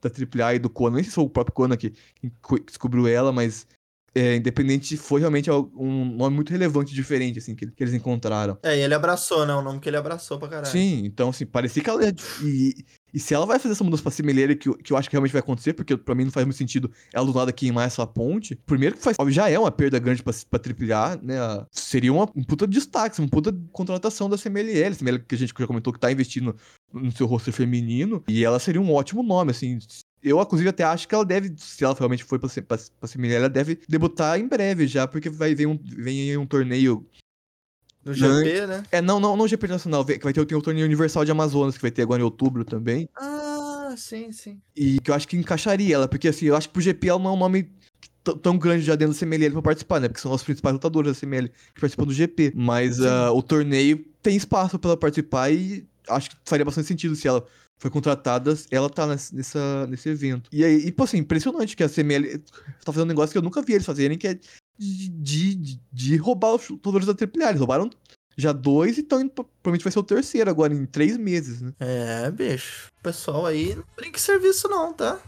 da AAA e do Conan, nem sei se foi o próprio Conan que, descobriu ela, mas é, Independente foi realmente al- um nome muito relevante, diferente, assim, que, que eles encontraram. É, e ele abraçou, né? O nome que ele abraçou pra caralho. Sim, então, assim, parecia que ela ia... E, se ela vai fazer essa mudança pra Semelheira, que, que eu acho que realmente vai acontecer, porque pra mim não faz muito sentido ela do nada queimar essa ponte, primeiro que faz, já é uma perda grande pra, pra AAA, né? Seria uma, um puta destaque, uma puta contratação da CMLL, CMLL que a gente já comentou que tá investindo no seu roster feminino, e ela seria um ótimo nome, assim... Eu, inclusive, até acho que ela deve, se ela realmente for pra, pra, pra ela deve debutar em breve já, porque vai vir um, vem um torneio No GP, né? é, não, não, não GP Nacional, que vai ter, tem o torneio Universal de Amazonas, que vai ter agora em outubro também. Ah, sim, sim. E que eu acho que encaixaria ela, porque assim, eu acho que pro GP ela não é um nome tão grande já dentro da CMLL pra participar, né? Porque são os principais lutadores da CML que participam do GP. Mas ah, o torneio tem espaço pra ela participar e acho que faria bastante sentido se ela foi contratada, ela tá nessa- nesse evento. E aí, e, pô, assim, impressionante que a CML tá fazendo um negócio que eu nunca vi eles fazerem, que é de, de, de- roubar os lutadores da AAA. Eles roubaram já dois e então provavelmente vai ser o terceiro agora, em três meses, né? É, bicho. O pessoal aí não brinca em serviço, não, tá?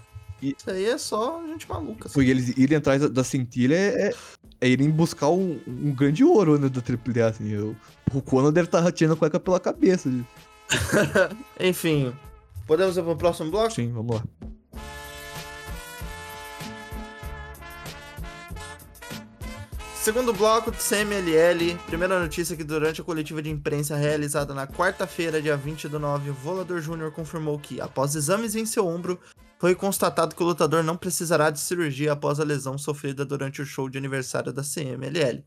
E- Isso aí é só gente maluca. Foi eles irem atrás da, da centilha é, é, é irem buscar um, um grande ouro, né, da AAA, assim. Eu, o Conan deve estar rateando a cueca pela cabeça. né? Enfim, podemos ir pro próximo bloco? Sim, vamos lá. Segundo bloco do CMLL, primeira notícia que durante a coletiva de imprensa realizada na quarta-feira, dia 20 do 9, o Volador Júnior confirmou que, após exames em seu ombro, foi constatado que o lutador não precisará de cirurgia após a lesão sofrida durante o show de aniversário da CMLL.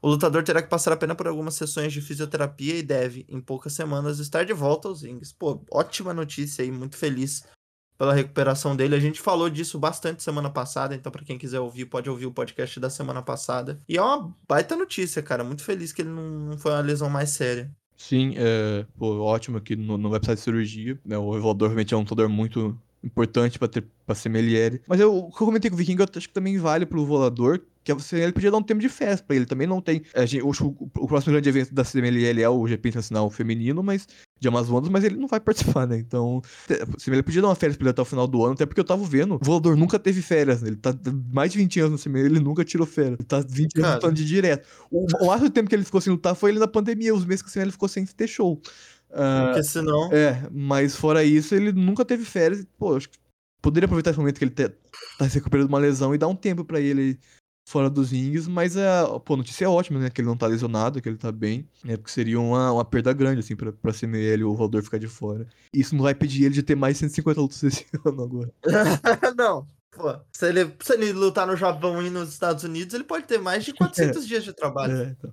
O lutador terá que passar apenas por algumas sessões de fisioterapia e deve, em poucas semanas, estar de volta aos rings. Pô, ótima notícia aí, muito feliz pela recuperação dele. A gente falou disso bastante semana passada, então para quem quiser ouvir, pode ouvir o podcast da semana passada. E é uma baita notícia, cara. Muito feliz que ele não, foi uma lesão mais séria. Sim, é, pô, ótimo que não, não vai precisar de cirurgia. Né? O Revelador realmente é um lutador muito importante pra, ter, pra CMLL. Mas eu, o que eu comentei com o Viking, eu acho que também vale pro Volador, que a CMLL podia dar um tempo de festa pra ele. Também não tem. A gente, o, o próximo grande evento da CMLL é o GP Internacional Feminino, mas de Amazonas, mas ele não vai participar, né? Então, se ele podia dar uma férias pra ele até o final do ano, até porque eu tava vendo, o voador nunca teve férias, né? Ele tá mais de 20 anos no CML, ele nunca tirou férias. Ele tá 20 Cara. anos lutando de direto. O, o máximo tempo que ele ficou sem lutar foi ele na pandemia, os meses que o CML ficou sem ter show. Ah, Porque senão. é, mas fora isso, ele nunca teve férias. Pô, acho que poderia aproveitar esse momento que ele tá se recuperando de uma lesão e dar um tempo pra ele fora dos rings, mas a pô, a notícia é ótima, né? Que ele não tá lesionado, que ele tá bem, né? Porque seria uma, uma perda grande, assim, pra, pra CML o Valdor ficar de fora. Isso não vai pedir ele de ter mais 150 lutas esse ano agora. não. Pô, se ele, se ele lutar no Japão e nos Estados Unidos, ele pode ter mais de 400 dias de trabalho. É, então.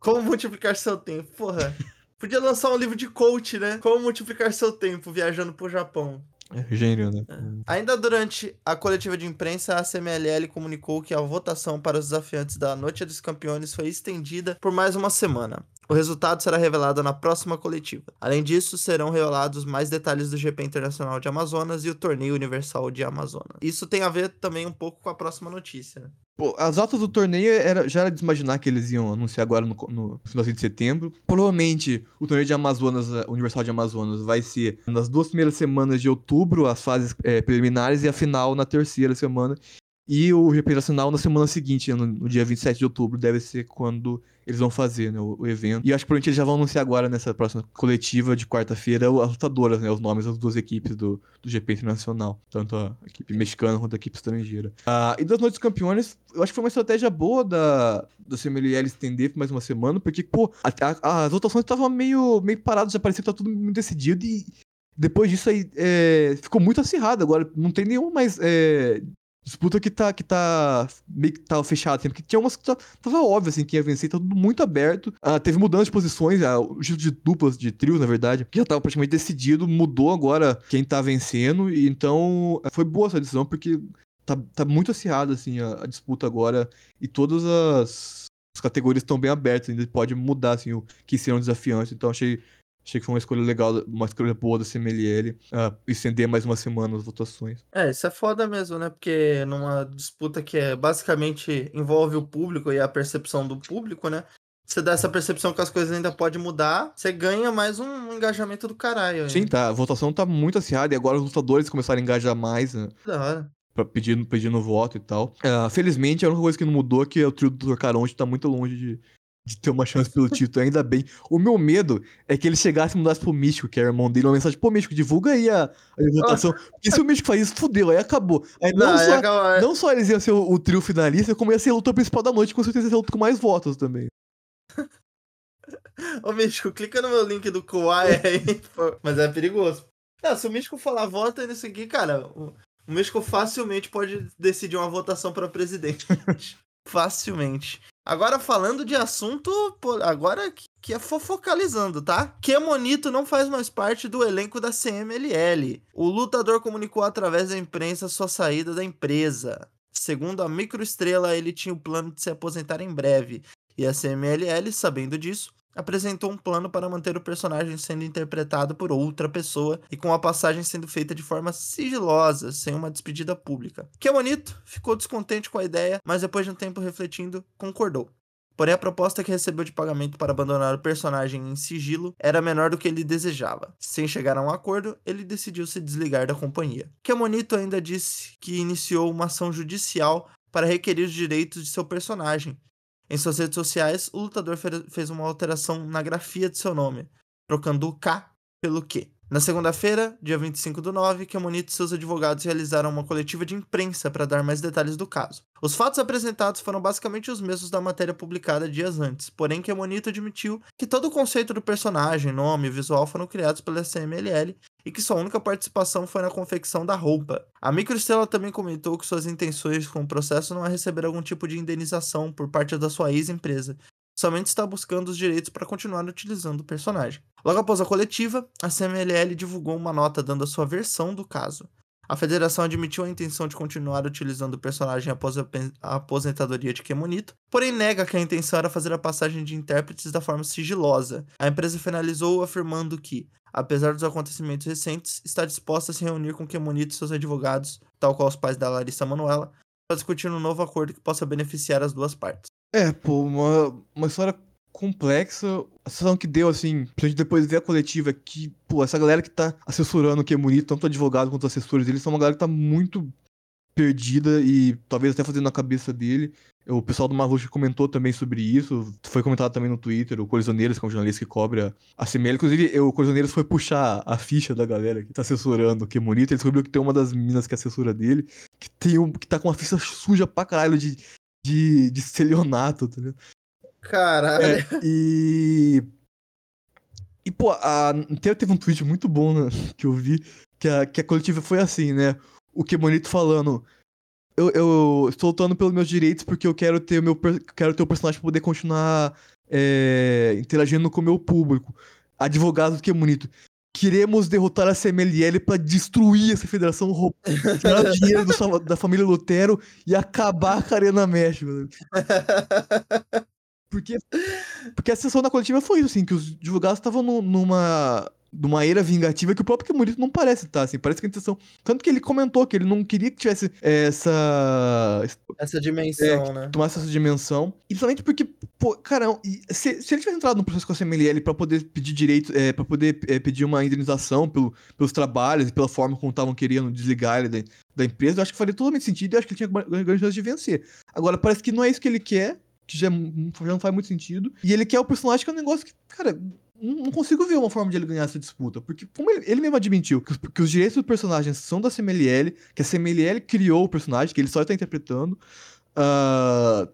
Como multiplicar seu tempo? Porra. Podia lançar um livro de coach, né? Como multiplicar seu tempo viajando pro Japão. É gênio, né? Ainda durante a coletiva de imprensa, a CMLL comunicou que a votação para os desafiantes da Noite dos Campeões foi estendida por mais uma semana. O resultado será revelado na próxima coletiva. Além disso, serão revelados mais detalhes do GP Internacional de Amazonas e o Torneio Universal de Amazonas. Isso tem a ver também um pouco com a próxima notícia. né? Pô, as datas do torneio era, já era de imaginar que eles iam anunciar agora no, no de setembro. Provavelmente o torneio de Amazonas, eh, Universal de Amazonas, vai ser nas duas primeiras semanas de outubro, as fases eh, preliminares, e a final na terceira semana. E o GP Nacional na semana seguinte, no, no dia 27 de outubro, deve ser quando eles vão fazer né, o, o evento. E acho que provavelmente eles já vão anunciar agora, nessa próxima coletiva de quarta-feira, as lutadoras, né, os nomes das duas equipes do, do GP Internacional. Tanto a equipe mexicana quanto a equipe estrangeira. Ah, e das noites campeões, eu acho que foi uma estratégia boa da, da CMLL estender por mais uma semana, porque, pô, a- a- as votações estavam meio, meio paradas, já parecia que tá tudo muito decidido e depois disso aí é, ficou muito acirrado. Agora não tem nenhuma mais é, disputa que tá, que tá meio que tá fechada, assim, porque tinha umas que tava óbvio, assim, que ia vencer, tá tudo muito aberto. Ah, teve mudança de posições, ah, o título de duplas, de trios, na verdade, que já tava praticamente decidido, mudou agora quem tá vencendo, e então foi boa essa decisão, porque tá, tá muito acirrada, assim, a, a disputa agora, e todas as, as categorias estão bem abertas, ainda pode mudar, assim, o que serão desafiantes, então achei Achei que foi uma escolha legal, uma escolha boa da CMLL, ah, estender mais uma semana as votações. É, isso é foda mesmo, né? Porque numa disputa que é basicamente envolve o público e a percepção do público, né? Você dá essa percepção que as coisas ainda podem mudar, você ganha mais um engajamento do caralho. Sim, ainda. tá. A votação tá muito acirrada e agora os lutadores começaram a engajar mais, né? Da hora. Pedir, pedindo voto e tal. Ah, felizmente, a única coisa que não mudou é que o trio do Dr. Caronte tá muito longe de, de ter uma chance pelo título, ainda bem. O meu medo é que ele chegasse e mudasse pro Místico, que é irmão dele, uma mensagem, pô, Místico, divulga aí a, a votação. Porque se o Místico faz isso, fudeu, aí acabou. Aí não, Não, só, acaba- não só eles iam ser o, o trio finalista, como ia ser a luta principal da noite, com certeza ia ser a luta com mais votos também. Ô, Místico, clica no meu link do Kuai aí. pô. Mas é perigoso. Não, se o Místico falar vota nisso aqui, cara, o, o Místico facilmente pode decidir uma votação pra presidente. facilmente. Agora, falando de assunto, agora que- que é fofocalizando, tá? Kemonito não faz mais parte do elenco da CMLL. O lutador comunicou através da imprensa sua saída da empresa. Segundo a microestrela, ele tinha o plano de se aposentar em breve. E a CMLL, sabendo disso, apresentou um plano para manter o personagem sendo interpretado por outra pessoa e com a passagem sendo feita de forma sigilosa, sem uma despedida pública. Kemonito ficou descontente com a ideia, mas depois de um tempo refletindo, concordou. Porém, a proposta que recebeu de pagamento para abandonar o personagem em sigilo era menor do que ele desejava. Sem chegar a um acordo, ele decidiu se desligar da companhia. Kemonito ainda disse que iniciou uma ação judicial para requerir os direitos de seu personagem, em suas redes sociais, o lutador fe- fez uma alteração na grafia de seu nome, trocando o K pelo Q. Na segunda-feira, dia 25 do 9, Kemonito e seus advogados realizaram uma coletiva de imprensa para dar mais detalhes do caso. Os fatos apresentados foram basicamente os mesmos da matéria publicada dias antes, porém Kemonito admitiu que todo o conceito do personagem, nome e visual foram criados pela CMLL e que sua única participação foi na confecção da roupa. A Microestrela também comentou que suas intenções com o processo não é receber algum tipo de indenização por parte da sua ex-empresa, somente está buscando os direitos para continuar utilizando o personagem. Logo após a coletiva, a CMLL divulgou uma nota dando a sua versão do caso. A federação admitiu a intenção de continuar utilizando o personagem após a aposentadoria de Kemonito, porém nega que a intenção era fazer a passagem de intérpretes da forma sigilosa. A empresa finalizou afirmando que, apesar dos acontecimentos recentes, está disposta a se reunir com Kemonito e seus advogados, tal qual os pais da Larissa Manoela, para discutir um novo acordo que possa beneficiar as duas partes. É, pô, uma, uma história complexa. A sensação que deu, assim, pra gente depois ver a coletiva, que, pô, essa galera que tá assessorando o que é bonito, tanto advogado quanto assessores, eles são uma galera que tá muito perdida e talvez até fazendo na cabeça dele. O pessoal do Marluxo comentou também sobre isso, foi comentado também no Twitter, o Colisioneiros, que é um jornalista que cobra a CML. Inclusive, o Colisioneiros foi puxar a ficha da galera que tá assessorando o que é bonito, ele descobriu que tem uma das meninas que é assessora dele, que, tem um, que tá com uma ficha suja pra caralho de, de, de celionato, tá ligado? Caralho. É, e. E, pô, a, até teve um tweet muito bom né, que eu vi, que a, que a coletiva foi assim, né? O que bonito falando. Eu, eu estou lutando pelos meus direitos porque eu quero ter o meu quero ter o personagem pra poder continuar é, interagindo com o meu público. Advogado do que bonito. Queremos derrotar a CMLL pra destruir essa federação, tirar o dinheiro do da família Lutero e acabar com a Arena México. Porque, porque a sessão da coletiva foi isso, assim, que os advogados estavam nu- numa, numa era vingativa que o próprio Camurito não parece estar, assim, parece que a intenção... Tanto que ele comentou que ele não queria que tivesse essa... Essa dimensão, né? tomasse essa dimensão. E principalmente porque, pô, cara, se, se ele tivesse entrado no processo com a CMLL pra poder pedir direito, é, para poder é, pedir uma indenização pelo, pelos trabalhos e pela forma como estavam querendo desligar ele da, da empresa, eu acho que faria totalmente sentido e eu acho que ele tinha gra- grande chance de vencer. Agora, parece que não é isso que ele quer, que já, já não faz muito sentido. E ele quer o personagem que é um negócio que, cara, não consigo ver uma forma de ele ganhar essa disputa. Porque, como ele, ele mesmo admitiu, que que os direitos do personagem são da CMLL, que a CMLL criou o personagem, que ele só está interpretando. ah,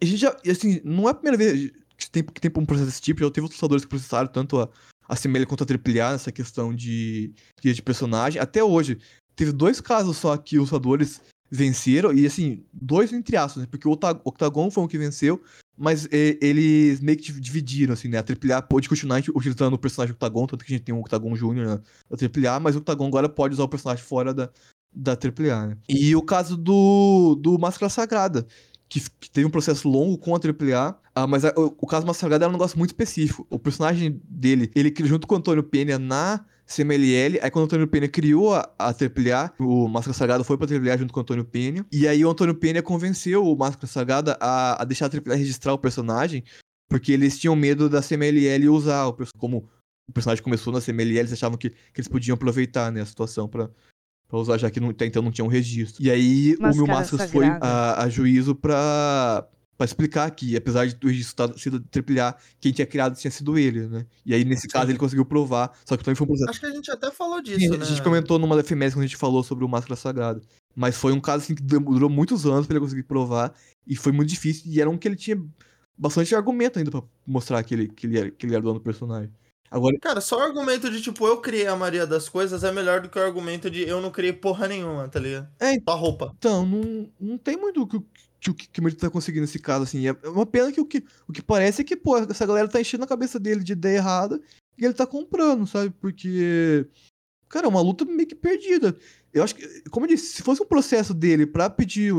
a gente já, assim, não é a primeira vez que tem, que tem um processo desse tipo, já teve outros lutadores que processaram tanto a, a CMLL quanto a AAA nessa questão de, de, de personagem. Até hoje, teve dois casos só que os lutadores venceram, e assim, dois entre aspas, né? Porque o Octa- Octagon foi o que venceu, mas é, eles meio que div- dividiram, assim, né? A AAA pôde continuar utilizando o personagem Octagon, tanto que a gente tem um Octagon Júnior na da AAA, mas o Octagon agora pode usar o personagem fora da, da AAA, né? E o caso do, do Máscara Sagrada, que, que teve um processo longo com a AAA, ah, mas a- o, o caso do Máscara Sagrada era um negócio muito específico. O personagem dele, ele junto com o Antônio Penha na CMLL, aí quando o Antônio Penha criou a, a AAA, o Máscara Sagrada foi pra AAA junto com o Antônio Penha, e aí o Antônio Penha convenceu o Máscara Sagrada a, a deixar a AAA registrar o personagem, porque eles tinham medo da CMLL usar o como o personagem começou na CMLL, eles achavam que, que eles podiam aproveitar né, a situação pra, pra usar, já que não, até então não tinha um registro. E aí o Mil Máscara Máscaras foi a, a juízo pra, pra explicar que, apesar de o registro sido AAA, quem tinha criado tinha sido ele, né? E aí, nesse caso, ele conseguiu provar, só que também foi um processo Acho que a gente até falou disso, Sim, né? a gente comentou numa da FMS quando a gente falou sobre o Máscara Sagrada. Mas foi um caso assim, que durou muitos anos pra ele conseguir provar. E foi muito difícil. E era um que ele tinha bastante argumento ainda pra mostrar que ele, que ele, era, que ele era dono do personagem. Agora, Cara, só o argumento de, tipo, eu criei a maioria das coisas é melhor do que o argumento de eu não criei porra nenhuma, tá ligado? É, Só roupa. então, não, não tem muito o que, que, o que o tá conseguindo nesse caso, assim. É uma pena que o que, o que parece é que, pô, essa galera tá enchendo a cabeça dele de ideia errada e ele tá comprando, sabe? Porque, cara, é uma luta meio que perdida. Eu acho que, como eu disse, se fosse um processo dele pra pedir.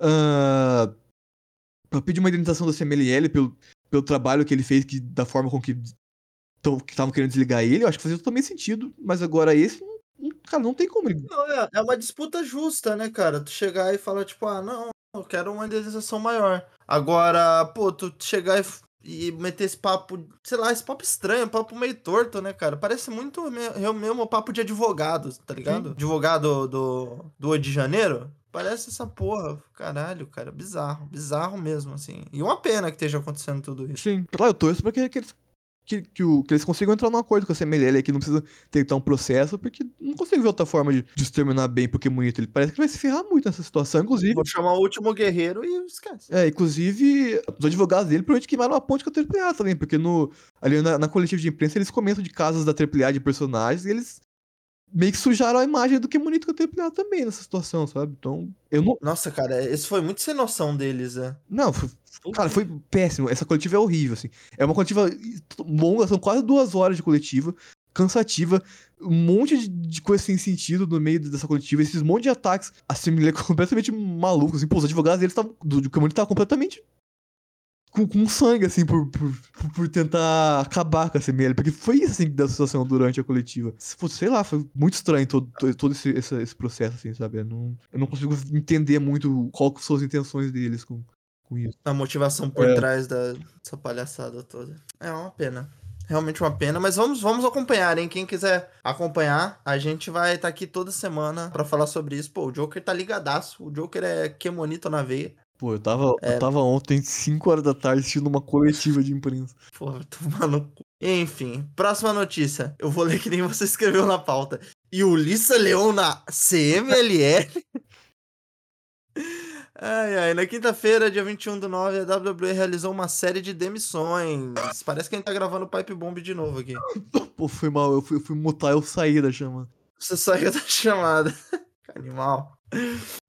ah, pra pedir uma indenização da CMLL pelo, pelo trabalho que ele fez, que, da forma com que estavam querendo desligar ele, eu acho que fazia totalmente sentido. Mas agora esse, cara, não tem como. Não, é, é uma disputa justa, né, cara? Tu chegar e falar, tipo, ah, não, eu quero uma indenização maior. Agora, pô, tu chegar e, e meter esse papo, sei lá, esse papo estranho, papo meio torto, né, cara? Parece muito me- eu mesmo papo de advogado, tá ligado? Advogado do, do Rio de Janeiro. Parece essa porra. Caralho, cara. Bizarro. Bizarro mesmo, assim. E uma pena que esteja acontecendo tudo isso. Sim. Claro, eu torço pra que, que eles, que, que, o- que eles consigam entrar num acordo com a CMLL que não precisa tentar um processo, porque não consigo ver outra forma de, de se terminar bem porque bonito. Ele parece que vai se ferrar muito nessa situação, inclusive. Vou chamar o último guerreiro e esquece. É, inclusive, os advogados dele provavelmente queimaram a ponte com a AAA também, porque no, ali na, na coletiva de imprensa eles comentam de casos da AAA de personagens e eles meio que sujaram a imagem do que bonito com a AAA também nessa situação, sabe? Então, eu não. Nossa, cara, esse foi muito sem noção deles, é. Não, foi- cara, foi péssimo. Essa coletiva é horrível, assim. É uma coletiva longa, são quase duas horas de coletiva, cansativa, um monte de, de coisa sem sentido no meio dessa coletiva, esses monte de ataques, assim, me completamente malucos, assim, pô, os advogados deles estavam, do, do Camus estavam completamente com, com sangue, assim, por, por, por- tentar acabar com a CML, porque foi isso, assim, da situação durante a coletiva. Sei lá, foi muito estranho todo, todo, esse, esse, esse processo, assim, sabe? Eu não, eu não consigo entender muito qual são as intenções deles com, com isso. A motivação por É. trás da, dessa palhaçada toda. É uma pena. Realmente uma pena, mas vamos, vamos acompanhar, hein? Quem quiser acompanhar, a gente vai estar aqui toda semana pra falar sobre isso. Pô, o Joker tá ligadaço. O Joker é Kemonito na veia. Pô, eu tava, É. eu tava ontem, 5 horas da tarde, assistindo uma coletiva de imprensa. Tomar no cu. Enfim, próxima notícia. Eu vou ler que nem você escreveu na pauta. E Ulissa Leão na CMLL. Ai, ai. Na quinta-feira, dia 21 do 9, a WWE realizou uma série de demissões. Parece que a gente tá gravando Pipe Bomb de novo aqui. Pô, foi mal, eu fui, eu fui mutar, eu saí da chamada. Você saiu da chamada. Animal.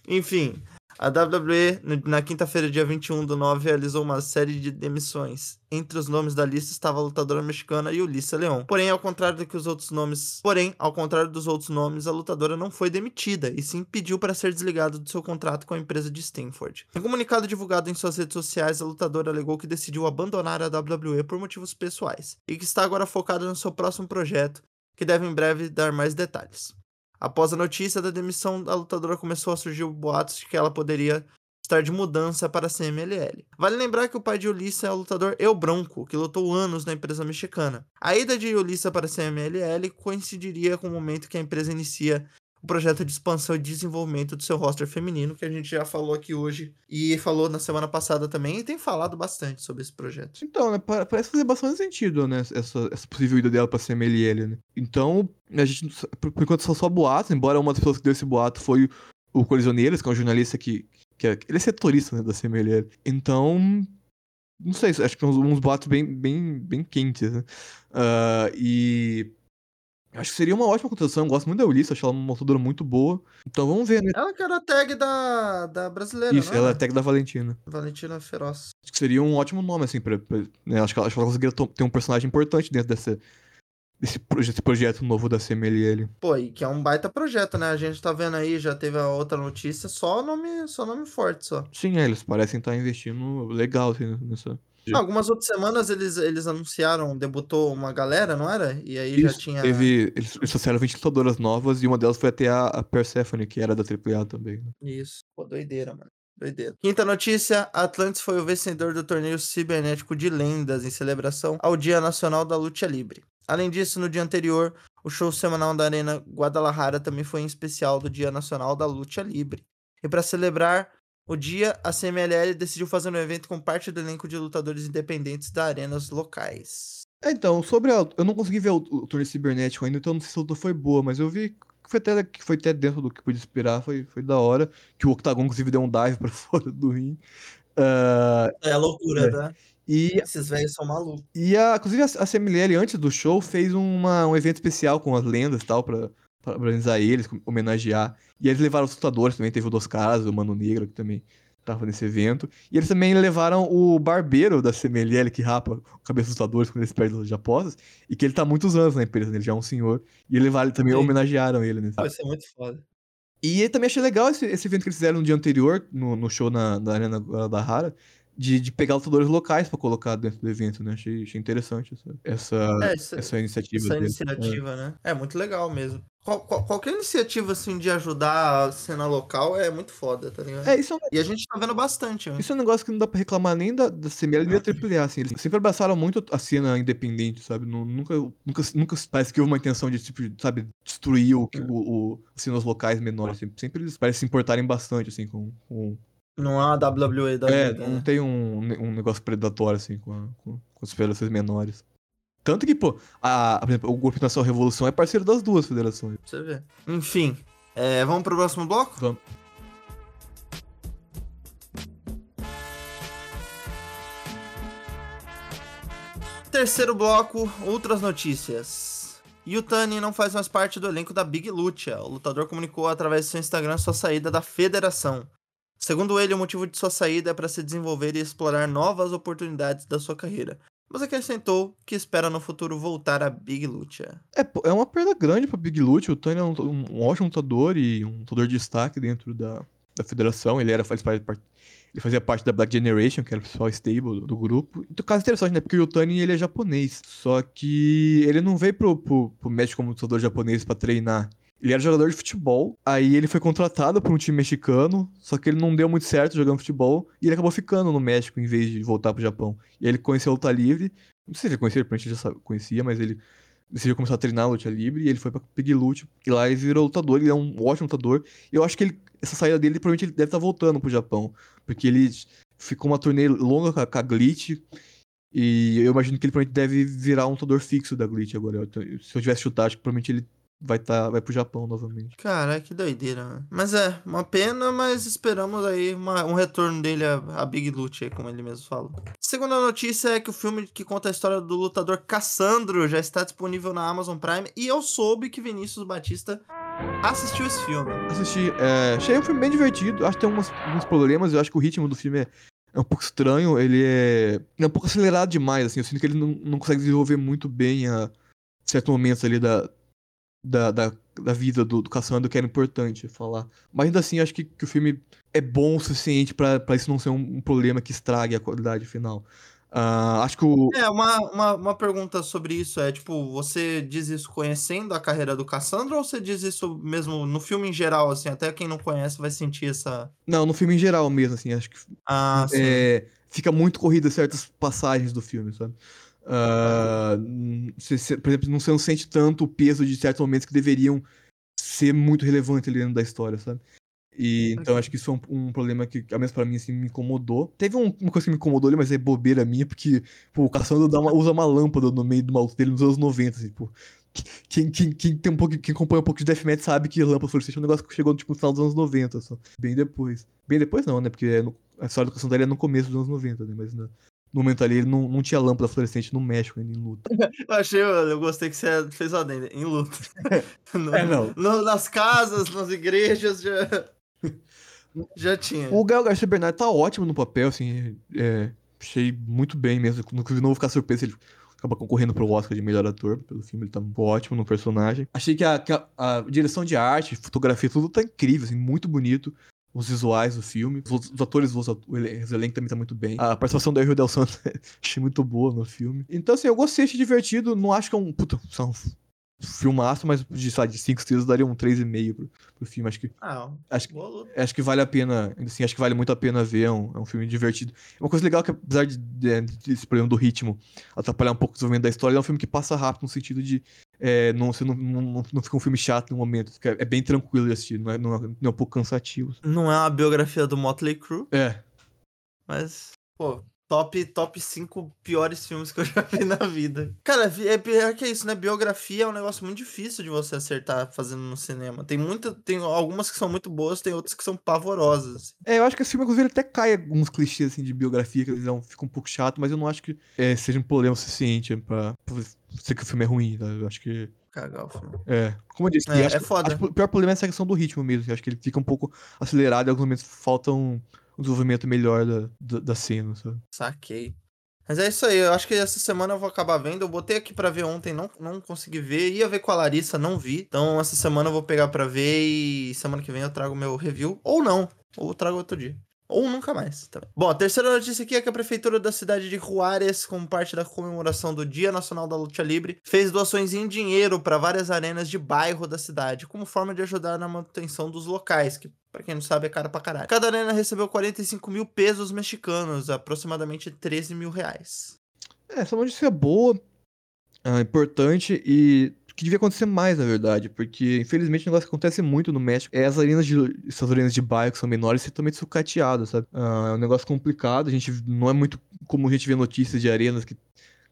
Enfim, a WWE, na quinta-feira, dia 21 do 9, realizou uma série de demissões. Entre os nomes da lista estava a lutadora mexicana e Ulissa Leon. Porém, ao contrário do que os outros nomes. Porém, ao contrário dos outros nomes, a lutadora não foi demitida e sim pediu para ser desligada do seu contrato com a empresa de Stanford. Em comunicado divulgado em suas redes sociais, a lutadora alegou que decidiu abandonar a WWE por motivos pessoais e que está agora focada no seu próximo projeto, que deve em breve dar mais detalhes. Após a notícia da demissão, a lutadora começou a surgir boatos de que ela poderia estar de mudança para a CMLL. Vale lembrar que o pai de Ulissa é o lutador El Bronco, que lutou anos na empresa mexicana. A ida de Ulissa para a CMLL coincidiria com o momento que a empresa inicia o projeto de expansão e desenvolvimento do seu roster feminino, que a gente já falou aqui hoje e falou na semana passada também, e tem falado bastante sobre esse projeto. Então, né, pa- parece fazer bastante sentido, né, essa, essa possível ida dela pra CMLL, né. Então, a gente, por, enquanto, são só boatos, embora uma das pessoas que deu esse boato foi o Colisioneiros, que é um jornalista que, que é, ele é setorista, né, da CMLL. Então, não sei, acho que uns, uns boatos bem, bem, bem quentes, né. Ah, e acho que seria uma ótima contratação, eu gosto muito da Ulissa, acho ela uma lutadora muito boa. Então, vamos ver, né. Ela que era a tag da, da brasileira, Isso, ela é era? tag da Valentina. Valentina Feroz. Acho que seria um ótimo nome, assim, pra, pra- né? Acho que ela, acho que ela conseguiria ter um personagem importante dentro dessa, desse, desse projeto novo da CMLL. Pô, e que é um baita projeto, né? A gente tá vendo aí, já teve a outra notícia, só nome, só nome forte, só. Sim, é, eles parecem estar investindo legal, assim, nessa... Algumas outras semanas eles, eles anunciaram, debutou uma galera, não era? E aí já Isso, tinha. teve... Eles, trouxeram 20 lutadoras novas e uma delas foi até a, a Persephone, que era da AAA também. né? Isso. Pô, doideira, mano. Doideira. Quinta notícia: Atlantis foi o vencedor do torneio cibernético de lendas em celebração ao Dia Nacional da Luta Livre. Além disso, no dia anterior, o show semanal da Arena Guadalajara também foi em especial do Dia Nacional da Luta Livre. E para celebrar o dia, a CMLL decidiu fazer um evento com parte do elenco de lutadores independentes da arenas locais. É, então, sobre a... Eu não consegui ver o, o torneio cibernético ainda, então não sei se a luta foi boa, mas eu vi que foi até, que foi até dentro do que podia esperar, foi, foi da hora. Que o Octagon, inclusive, deu um dive pra fora do ring. Ah, É loucura, É. tá? e Esses velhos são malucos. E a, inclusive a, a CMLL, antes do show, fez uma, um evento especial com as lendas e tal, pra, pra organizar eles, homenagear. E eles levaram os lutadores também, teve o Dos Caras, o Mano Negro, que também tava nesse evento. E eles também levaram o barbeiro da CMLL, que rapa a cabeça dos lutadores quando eles perdem os apostas, e que ele tá há muitos anos na empresa, né? ele já é um senhor. E ele levaram, também Sim. homenagearam ele, né? Vai ser muito foda. E eu também achei legal esse, esse evento que eles fizeram no dia anterior, no, no show na, da Arena Guadalajara, de, de pegar lutadores locais pra colocar dentro do evento, né? Achei, achei interessante essa, essa, É, isso- essa iniciativa. Essa deles. iniciativa, né? É muito legal mesmo. Qual- qual- qualquer iniciativa, assim, de ajudar a cena local é muito foda, tá ligado? É, é isso, é um, E a gente tá vendo bastante, né? isso é um negócio que não dá pra reclamar nem da, da CML nem da AAA, assim. Eles sempre abraçaram muito a cena independente, sabe? Nu- Nunca, nunca, nunca parece que houve uma intenção de, tipo, sabe, destruir o, que- o, o, cenas locais menores. Sempre, sempre eles parecem se importarem bastante, assim, com... com Não há WWE da É, vida, não né? tem um, um negócio predatório, assim, com, a- com, com as federações menores. Tanto que, pô, a, por exemplo, o Grupo Nacional Revolução é parceiro das duas federações. Você. Enfim, é, vamos pro próximo bloco? Vamos. Terceiro bloco, outras notícias. Yutani não faz mais parte do elenco da Big Lucha. O lutador comunicou através de seu Instagram sua saída da federação. Segundo ele, o motivo de sua saída é para se desenvolver e explorar novas oportunidades da sua carreira. Mas acrescentou que espera no futuro voltar à Big Lucha. É, é uma perda grande pra Big Lute. O Tony é um, um ótimo lutador e um lutador de destaque dentro da, da federação. Ele era faz parte, ele fazia parte da Black Generation, que era o principal stable do, do grupo. Então, caso interessante, né? Porque o Tony ele é japonês. Só que ele não veio pro, pro, pro México como lutador japonês pra treinar. Ele era jogador de futebol, aí ele foi contratado por um time mexicano, só que ele não deu muito certo jogando futebol, e ele acabou ficando no México em vez de voltar pro Japão. E aí ele conheceu a luta livre, não sei se ele conhecia, ele já conhecia, mas ele decidiu começar a treinar a luta livre, e ele foi pra Pig Lute, e lá ele virou lutador, ele é um ótimo lutador, e eu acho que ele- essa saída dele, provavelmente ele deve estar voltando pro Japão, porque ele ficou uma turnê longa com a, com a Glitch, e eu imagino que ele provavelmente deve virar um lutador fixo da Glitch agora. Eu- se eu tivesse chutado, acho que provavelmente ele vai, tá, vai pro Japão novamente. Cara, que doideira. Mas é, uma pena, mas esperamos aí uma- um retorno dele a, a Big Lute, como ele mesmo falou. Segunda notícia é que o filme que conta a história do lutador Cassandro já está disponível na Amazon Prime e eu soube que Vinícius Batista assistiu esse filme. Assisti, é, achei um filme bem divertido. Acho que tem alguns, alguns problemas. Eu acho que o ritmo do filme é, é um pouco estranho. Ele é, é um pouco acelerado demais. Assim, eu sinto que ele não, não consegue desenvolver muito bem a certos momentos ali da, da, da, da vida do, do Cassandro, que era importante falar. Mas ainda assim, acho que, que o filme é bom o suficiente pra isso não ser um, um problema que estrague a qualidade final. Ah, acho que o. É, uma, uma, uma pergunta sobre isso é, tipo, você diz isso conhecendo a carreira do Cassandro ou você diz isso mesmo no filme em geral, assim, até quem não conhece vai sentir essa... Não, no filme em geral mesmo, assim, acho que Ah, é, fica muito corrida certas passagens do filme, sabe? Você- você- por exemplo, não- você não sente tanto o peso de certos momentos que deveriam ser muito relevantes ali dentro da história, sabe? E, então acho que isso é um, um problema que, ao menos pra mim, assim, me incomodou. Teve um- uma coisa que me incomodou ali, mas é bobeira minha, porque pô, o Cassandro dá uma- usa uma lâmpada no meio do maluco dele nos anos 90, assim, pô. Quem, quem, quem, tem um pouco, quem acompanha um pouco de Deathmatch sabe que lâmpada fluorescente é um negócio que chegou tipo, no final dos anos 90, só. Bem depois. Bem depois não, né? Porque é no- a história do Cassandro dele é no começo dos anos 90, né? Mas na- no momento ali ele não, não tinha lâmpada fluorescente no México ainda em luta. Eu achei, eu gostei que você fez o adendo, em luta. No- É, não. no- nas casas, nas igrejas, já... já tinha. O Gael Garcia Bernard tá ótimo no papel, assim. é, achei muito bem mesmo. Inclusive, não vou ficar surpreso se ele acaba concorrendo pro Oscar de melhor ator pelo filme. Ele tá ótimo no personagem. Achei que a, que a- a direção de arte, fotografia, tudo tá incrível, assim, muito bonito. Os visuais do filme. Os, os atores, os, o elenco também tá muito bem. A participação da Rio Del Santos achei muito boa no filme. Então, assim, eu gostei, achei divertido. Não acho que é um. Puta, é um filmaço, mas de, sei lá, de 5 estrelas daria um 3,5 pro, pro filme. Acho que Ah, Acho acho que vale a pena, assim, acho que vale muito a pena ver, é um, é um filme divertido. Uma coisa legal é que, apesar de, de, desse problema do ritmo atrapalhar um pouco o desenvolvimento da história, ele é um filme que passa rápido no sentido de é, não, você não, não, não, fica um filme chato no momento, fica- é bem tranquilo de assistir, não é, não é, não é um pouco cansativo. Não é uma biografia do Motley Crue, É, mas, pô, top, top 5 piores filmes que eu já vi na vida. Cara, é pior que é isso, né? Biografia é um negócio muito difícil de você acertar fazendo no cinema. Tem muita, tem algumas que são muito boas, tem outras que são pavorosas. é, eu acho que esse filme, inclusive, ele até cai alguns clichês assim, de biografia, que eles vão, fica um pouco chato, mas eu não acho que é, seja um problema suficiente pra, pra ser que o filme é ruim, tá? Eu acho que Cagar o filme. É, como eu disse, É, acho é que- foda. acho o pior problema é essa questão do ritmo mesmo. Eu acho que ele fica um pouco acelerado e alguns momentos falta um, desenvolvimento melhor da, da, da cena, sabe? Saquei. Mas é isso aí, eu acho que essa semana eu vou acabar vendo. Eu botei aqui pra ver ontem, não, não consegui ver. Ia ver com a Larissa, não vi. Então essa semana eu vou pegar pra ver e semana que vem eu trago meu review. Ou não, ou trago outro dia. Ou nunca mais também. Bom, a terceira notícia aqui é que a prefeitura da cidade de Juárez, como parte da comemoração do Dia Nacional da Luta Livre, fez doações em dinheiro para várias arenas de bairro da cidade, como forma de ajudar na manutenção dos locais, que Pra quem não sabe, é cara pra caralho. Cada arena recebeu 45 mil pesos mexicanos, aproximadamente 13 mil reais. É, essa notícia é boa, é importante e que devia acontecer mais, na verdade, porque infelizmente o negócio que acontece muito no México é as arenas de essas arenas de bairro que são menores ser totalmente sucateadas, sabe? Ah, é um negócio complicado, a gente não é muito como a gente vê notícias de arenas que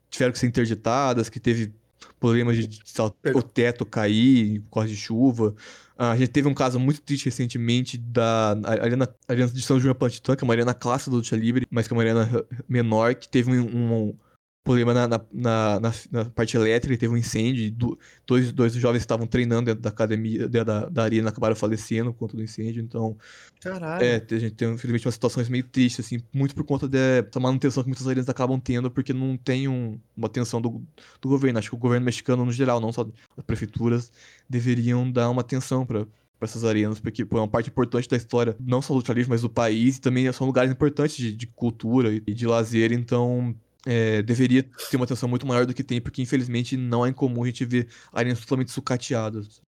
tiveram que ser interditadas, que teve problemas de lá, Perdão. o teto cair por causa de chuva. Ah, a gente teve um caso muito triste recentemente da arena, arena de São João Pantitã, que é uma arena clássica do luta livre, mas que é uma arena menor, que teve um, um problema na, na, na, na, parte elétrica, teve um incêndio, do- dois, dois jovens estavam treinando dentro da academia, dentro da, da arena, acabaram falecendo por conta do incêndio, então Caralho. é, a gente tem, infelizmente, umas situações meio tristes, assim, muito por conta dessa manutenção que muitas arenas acabam tendo, porque não tem um- uma atenção do, do governo. Acho que o governo mexicano, no geral, não só as prefeituras, deveriam dar uma atenção para essas arenas, porque pô, é uma parte importante da história, não só do luta livre, mas do país, e também são lugares importantes de, de cultura e de lazer, então é, deveria ter uma atenção muito maior do que tem, porque infelizmente não é incomum a gente ver arenas totalmente sucateadas.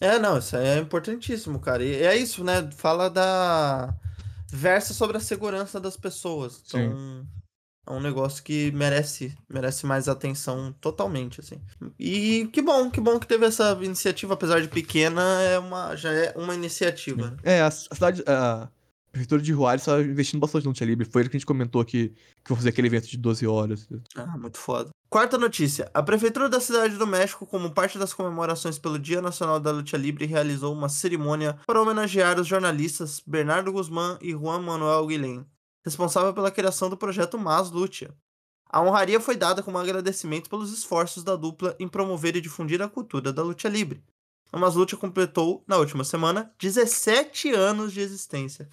É, não, isso é importantíssimo, cara. E é isso, né? Fala da. Versa sobre a segurança das pessoas. Então, é um negócio que merece, merece mais atenção totalmente, assim. E que bom, que bom que teve essa iniciativa, apesar de pequena, é uma, já é uma iniciativa. né? É, a, a cidade. A prefeitura de Juárez está investindo bastante no Luta Livre. Foi ele que a gente comentou que, que vou fazer aquele evento de 12 horas. Ah, muito foda. Quarta notícia. A Prefeitura da Cidade do México, como parte das comemorações pelo Dia Nacional da Luta Livre, realizou uma cerimônia para homenagear os jornalistas Bernardo Guzmán e Juan Manuel Guilhem, responsável pela criação do projeto Mas Lucha. A honraria foi dada como agradecimento pelos esforços da dupla em promover e difundir a cultura da luta livre. A Mas Lucha completou, na última semana, 17 anos de existência.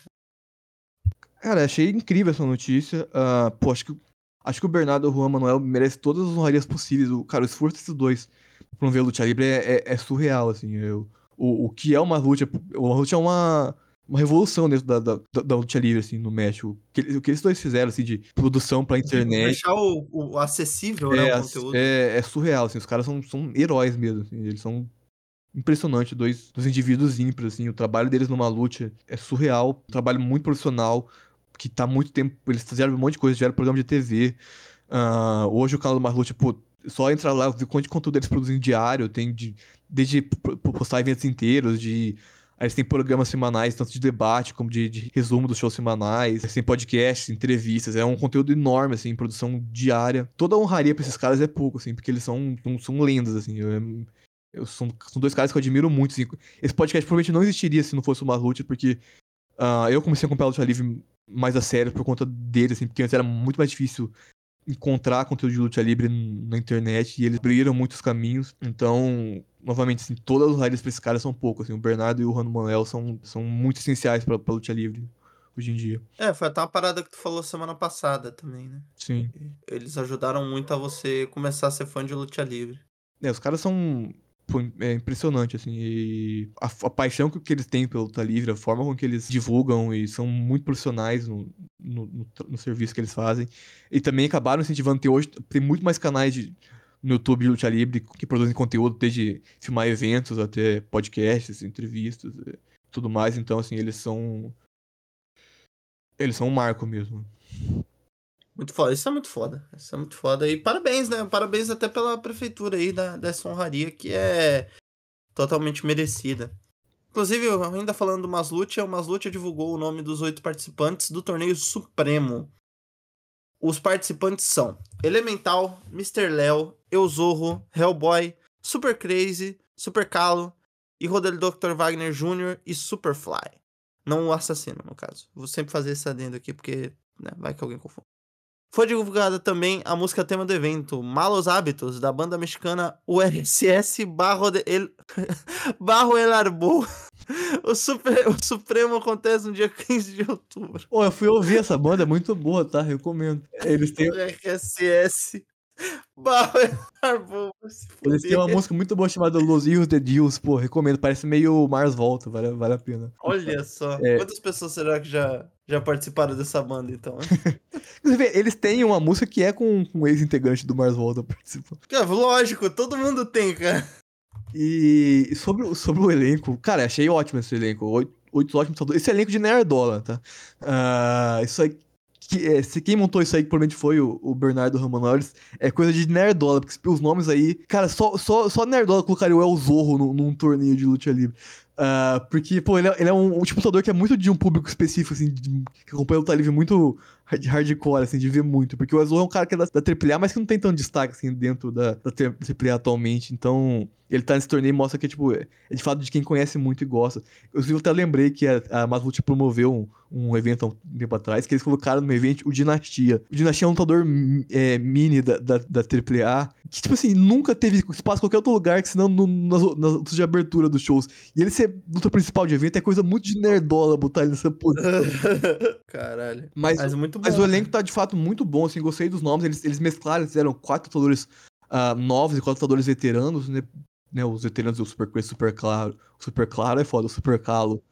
Cara, achei incrível essa notícia. Ah, pô, acho que, acho que o Bernardo e o Juan Manuel merece todas as honrarias possíveis. O, cara, o esforço desses dois pra promover a luta livre é, é- é surreal, assim. Eu- o, o que é uma luta. Uma luta é uma, uma revolução dentro da, da, da- luta livre, assim, no México. O que, o que eles dois fizeram, assim, de produção pra internet. Deixar o, o acessível, né, É, o conteúdo. é, é surreal, assim, os caras são, são heróis mesmo, assim, eles são impressionantes, dois, dois indivíduos ímpares, assim, o trabalho deles numa luta é surreal, um trabalho muito profissional, que tá muito tempo, eles fizeram um monte de coisa, fizeram programa de TV, ah, hoje o canal do Marlute, pô, só entrar lá, ver quanto de conteúdo eles produzem diário, tem de, desde postar eventos inteiros, de... Aí eles têm programas semanais, tanto de debate como de, de resumo dos shows semanais. Eles têm podcasts, entrevistas. É um conteúdo enorme, assim, produção diária. Toda honraria pra esses caras é pouco, assim, porque eles são, são, lendas, assim. Eu, eu- são, são dois caras que eu admiro muito, assim. Esse podcast provavelmente não existiria se não fosse o Marlute, porque ah, eu comecei a acompanhar o Luta Livre mais a sério por conta dele, assim, porque antes era muito mais difícil encontrar conteúdo de luta livre na internet e eles abriram muitos caminhos. Então, novamente, assim, todas as honrarias pra esses caras são pouco, assim. O Bernardo e o Rano Manuel são, são muito essenciais pra, pra luta livre hoje em dia. É, foi até uma parada que tu falou semana passada também, né? Sim. Eles ajudaram muito a você começar a ser fã de luta livre. É, os caras são é impressionante, assim, e a, a paixão que, eles têm pela luta livre, a forma com que eles divulgam e são muito profissionais no, no, no no serviço que eles fazem. E também acabaram incentivando, tem hoje, tem muito mais canais de, no YouTube de luta livre que produzem conteúdo, desde filmar eventos até podcasts, entrevistas, tudo mais. Então, assim, eles são. Eles são um marco mesmo. Muito foda, isso é muito foda. Isso é muito foda. E parabéns, né? Parabéns até pela prefeitura aí da, dessa honraria que é totalmente merecida. Inclusive, ainda falando do Maslutia, o Maslutia divulgou o nome dos oito participantes do torneio Supremo. Os participantes são Elemental, Mr. Léo, Euzorro, Hellboy, Super Crazy, Super Calo e Rodel Dr. Wagner Jr. e Superfly. Não o assassino, no caso. Vou sempre fazer esse adendo aqui porque né, vai que alguém confunde. Foi divulgada também a música tema do evento, Malos Hábitos, da banda mexicana URSS Barro, de El... Barro El Arbo. O, super... o Supremo acontece no dia 15 de outubro. Pô, eu fui ouvir essa banda, é muito boa, tá? Recomendo. Eles têm, URSS Eles têm uma música muito boa chamada Los Hijos de Deus, pô, recomendo. Parece meio Mars Volta, vale, vale a pena. Olha só. É. Quantas pessoas será que já, já participaram dessa banda, então? Inclusive, eles têm uma música que é com, com um ex-integrante do Mars Volta participando. Cara, lógico, todo mundo tem, cara. E sobre, o- sobre o elenco, cara, achei ótimo esse elenco. Oito, oito ótimos. Esse elenco de Nerdola, tá? Ah, isso aí. Que, é, se quem montou isso aí, que provavelmente foi o, o Bernardo Romanoles, é coisa de Nerdola, porque os nomes aí. Cara, só, só, só Nerdola colocaria o El Zorro num, num torneio de luta livre. Ah, porque, pô, ele é, ele é um, um tipo lutador que é muito de um público específico, assim, de- que acompanha o luta livre muito hardcore, assim, de ver muito. Porque o Azul é um cara que é da, da AAA, mas que não tem tanto destaque, assim, dentro da, da AAA atualmente. Então, ele tá nesse torneio e mostra que, tipo, é, é de fato de quem conhece muito e gosta. Eu até lembrei que a, a Maslut promoveu um, um evento há um tempo atrás, que eles colocaram no evento o Dinastia. O Dinastia é um lutador é, mini da, da, da AAA, que, tipo assim, nunca teve espaço em qualquer outro lugar, que senão no, nas, nas lutas de abertura dos shows. E ele ser luta principal de evento é coisa muito de nerdola botar ele nessa posição. Caralho. Mas, Mas muito bom. mas o né? elenco tá de fato muito bom, assim, gostei dos nomes. Eles, eles mesclaram, eles fizeram quatro lutadores ah, novos e quatro lutadores veteranos, né? né, os veteranos, o Super Crazy, Super Claro. O Super Claro é foda, o Super Calo,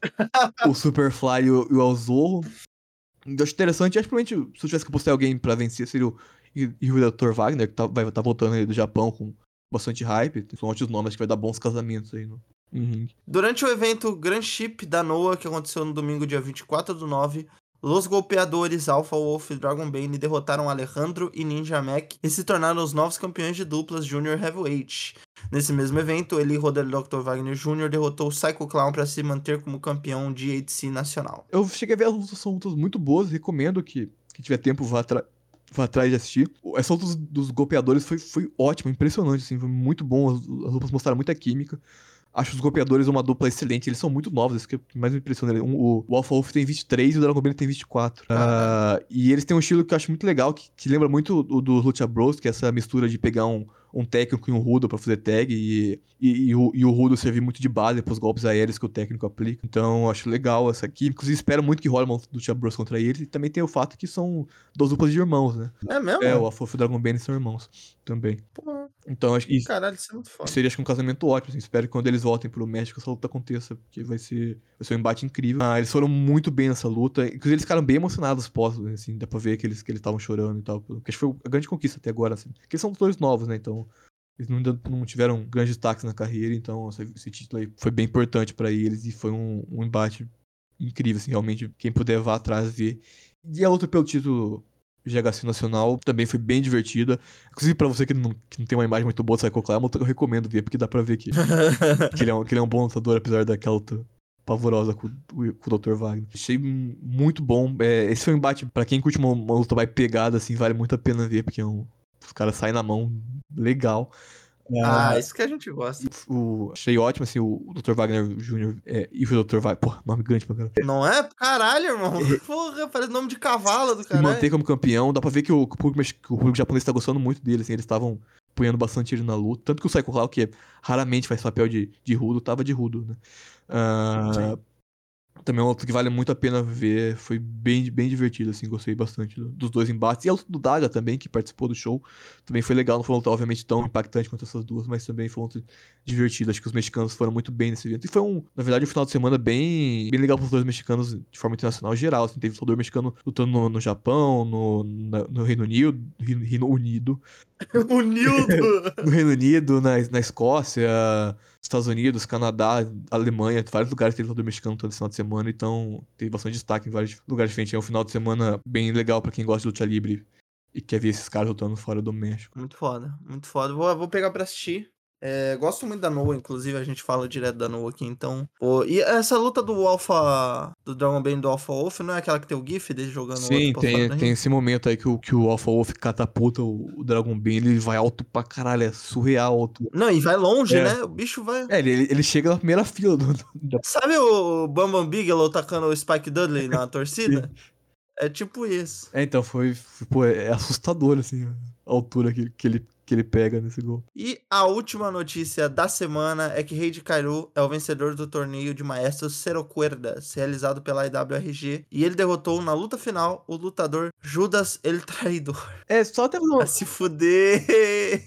o Superfly e o, e o Alzorro. Eu acho interessante, acho que provavelmente se eu tivesse que postar alguém pra vencer, seria o, e, e o Dr. Wagner, que tá, vai estar voltando aí do Japão com bastante hype. São ótimos nomes, acho que vai dar bons casamentos aí no, ringue. Durante o evento Grand Chip da Noah, que aconteceu no domingo, dia 24 do 9, Los golpeadores Alpha Wolf e Dragon Bane derrotaram Alejandro e Ninja Mac e se tornaram os novos campeões de duplas Junior Heavyweight. Nesse mesmo evento, Roder e Dr. Wagner Jr. derrotou o Psycho Clown para se manter como campeão de ADC nacional. Eu cheguei a ver as lutas, são lutas muito boas, recomendo que quem tiver tempo vá, vá atrás de assistir. Essa luta dos, dos golpeadores foi, foi ótima, impressionante, assim, foi muito bom, as, as lutas mostraram muita química. Acho os golpeadores uma dupla excelente, eles são muito novos, isso que mais me impressiona. Um, o, o Alpha Wolf tem 23 e o Dragon Bane tem 24. Ah, e eles têm um estilo que eu acho muito legal, que, que lembra muito o do Lucha Bros, que é essa mistura de pegar um, um técnico e um rudo pra fazer tag, e, e, e o, e o rudo servir muito de base pros golpes aéreos que o técnico aplica. Então, eu acho legal essa aqui. Inclusive, espero muito que role uma Lucha Bros contra eles. E também tem o fato que são duas duplas de irmãos, né? É mesmo? É, o Alpha Wolf e o Dragon Bane são irmãos também. Pô, Então, acho que isso caralho, isso é muito foda. seria acho um casamento ótimo. assim. Espero que quando eles voltem pro México essa luta aconteça, porque vai ser, vai ser um embate incrível. Ah, eles foram muito bem nessa luta. Inclusive, eles ficaram bem emocionados pós, assim, dá pra ver que eles que eles estavam chorando e tal. Porque acho que foi a grande conquista até agora, assim. Porque eles são lutadores novos, né? Então. Eles não, não tiveram grandes destaques na carreira, então esse, título aí foi bem importante pra eles e foi um, um embate incrível, assim, realmente. Quem puder vá atrás ver. E a luta pelo título GHC Nacional também foi bem divertida. Inclusive, pra você que não, que não tem uma imagem muito boa do Psycho que eu recomendo ver, porque dá pra ver que, que, ele, é um, que ele é um bom lutador, apesar daquela luta pavorosa com, o- com o Dr. Wagner. Achei muito bom. É, esse foi um embate, pra quem curte uma, uma luta mais pegada, assim, vale muito a pena ver, porque é um, os caras saem na mão legal. Ah, isso que a gente gosta. O, achei ótimo, assim, o, Dr. Wagner Jr. É, e o Dr. Wagner. Porra, nome grande pra caralho. Não é? Caralho, irmão. Porra, parece nome de cavalo do caralho. manter como campeão. Dá pra ver que o, público, o público japonês tá gostando muito dele, assim, eles estavam apoiando bastante ele na luta. Tanto que o Psycho Clown, que raramente faz papel de, de rudo, tava de rudo, né? Ah, também é uma luta que vale muito a pena ver. Foi bem, bem divertido, assim, gostei bastante do- dos dois embates. E a luta do Daga também, que participou do show, também foi legal. Não foi uma luta, obviamente, tão impactante quanto essas duas, mas também foi uma luta divertida. Acho que os mexicanos foram muito bem nesse evento. E foi um, na verdade, um final de semana bem, bem legal para os dois mexicanos de forma internacional geral. Assim, teve lutador mexicano lutando no, no Japão, no, na- no Reino Unido, Reino, Reino Unido, o Nildo. no Reino Unido, na, na Escócia, Estados Unidos, Canadá, Alemanha, vários lugares teve lutador mexicano todo final de semana, então teve bastante destaque em vários lugares diferentes. É um final de semana bem legal para quem gosta de luta livre e quer ver esses caras lutando fora do México. Muito foda, muito foda. Vou, vou pegar pra assistir. É, gosto muito da Noah, inclusive a gente fala direto da Noah aqui, então. Pô, e essa luta do Alpha. Do Dragon Bane do Alpha Wolf, não é aquela que tem o GIF dele jogando Sim, outro tem, da tem esse momento aí que o, que o Alpha Wolf catapulta o, o Dragon Bane, ele vai alto pra caralho, é surreal alto. Não, e vai longe, É. né? O bicho vai. É, ele, ele chega na primeira fila do, do- Sabe o Bam Bam Bigelow tacando o Spike Dudley na torcida? É tipo isso. É, então foi, foi- pô, é assustador, assim, a altura que, que, ele, que ele pega nesse gol. E a última notícia da semana é que Rei de Kairu é o vencedor do torneio de maestros Cero Cuerdas, realizado pela IWRG, e ele derrotou na luta final o lutador Judas El Traidor. É, só até uma, Vai se fuder!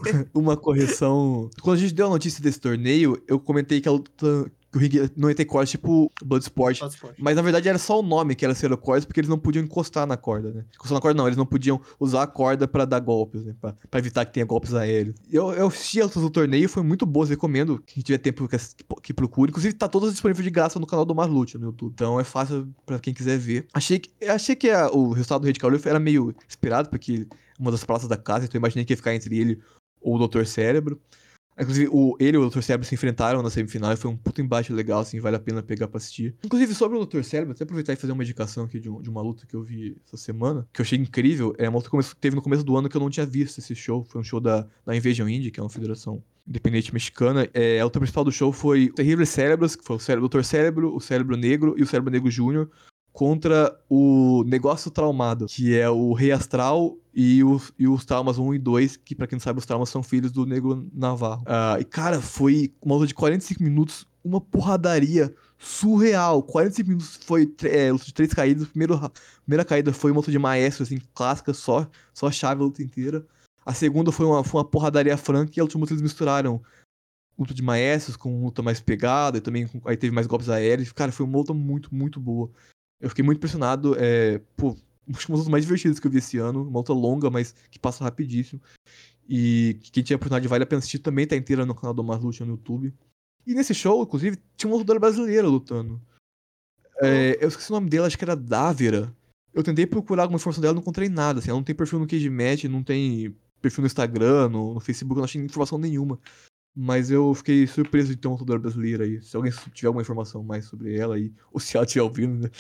uma correção. Quando a gente deu a notícia desse torneio, eu comentei que a luta. Que o ringue não ia ter corte, tipo Bloodsport. Mas na verdade era só o nome que era Zero Cordas, porque eles não podiam encostar na corda, né? Encostar na corda não, eles não podiam usar a corda pra dar golpes, né? Pra, pra evitar que tenha golpes aéreos. Eu, eu assisti luta do torneio, foi muito boa, recomendo. Quem tiver tempo que, que procure. Inclusive, tá todas disponíveis de graça no canal do Marlute no YouTube. Então é fácil pra quem quiser ver. Achei que, achei que a- o resultado do Red Calif era meio esperado, porque uma das praças da casa, então eu imaginei que ia ficar entre ele ou o Dr. Cérebro. Inclusive, o, ele e o Dr. Cérebro se enfrentaram na semifinal e foi um puto embate legal, assim, vale a pena pegar pra assistir. Inclusive, sobre o Dr. Cérebro, até aproveitar e fazer uma indicação aqui de, um- de uma luta que eu vi essa semana, que eu achei incrível. É uma luta que teve no começo do ano que eu não tinha visto esse show. Foi um show da, da Invasion Indie, que é uma federação independente mexicana. É, a luta principal do show foi Terríveis Cérebros, que foi o cérebro, Dr. Cérebro, o Cérebro Negro e o Cérebro Negro Júnior contra o Negócio Traumado, que é o Rei Astral e os, e os Traumas 1 e 2, que pra quem não sabe, os Traumas são filhos do Negro Navarro. Ah, e cara, foi uma luta de 45 minutos, uma porradaria surreal. 45 minutos foi é, luta de três caídas. Primeiro, primeira caída foi uma luta de maestro, assim, clássica, só, só chave a luta inteira. A segunda foi uma, foi uma porradaria franca e a última luta eles misturaram luta de maestros com luta mais pegada e também aí teve mais golpes aéreos. Cara, foi uma luta muito, muito boa. Eu fiquei muito impressionado. É, pô, das lutas mais divertidas que eu vi esse ano. Uma luta longa, mas que passa rapidíssimo. E quem tinha a oportunidade vale a pena assistir também tá inteira no canal do Marlucha no YouTube. E nesse show, inclusive, tinha uma lutadora brasileira lutando. É, eu esqueci o nome dela, acho que era Dávera. Eu tentei procurar alguma informação dela, não encontrei nada. Assim, ela não tem perfil no Cage Match, não tem perfil no Instagram, no, no Facebook, não achei informação nenhuma. Mas eu fiquei surpreso de ter uma lutadora brasileira aí. Se alguém tiver alguma informação mais sobre ela aí, ou se ela estiver ouvindo, né?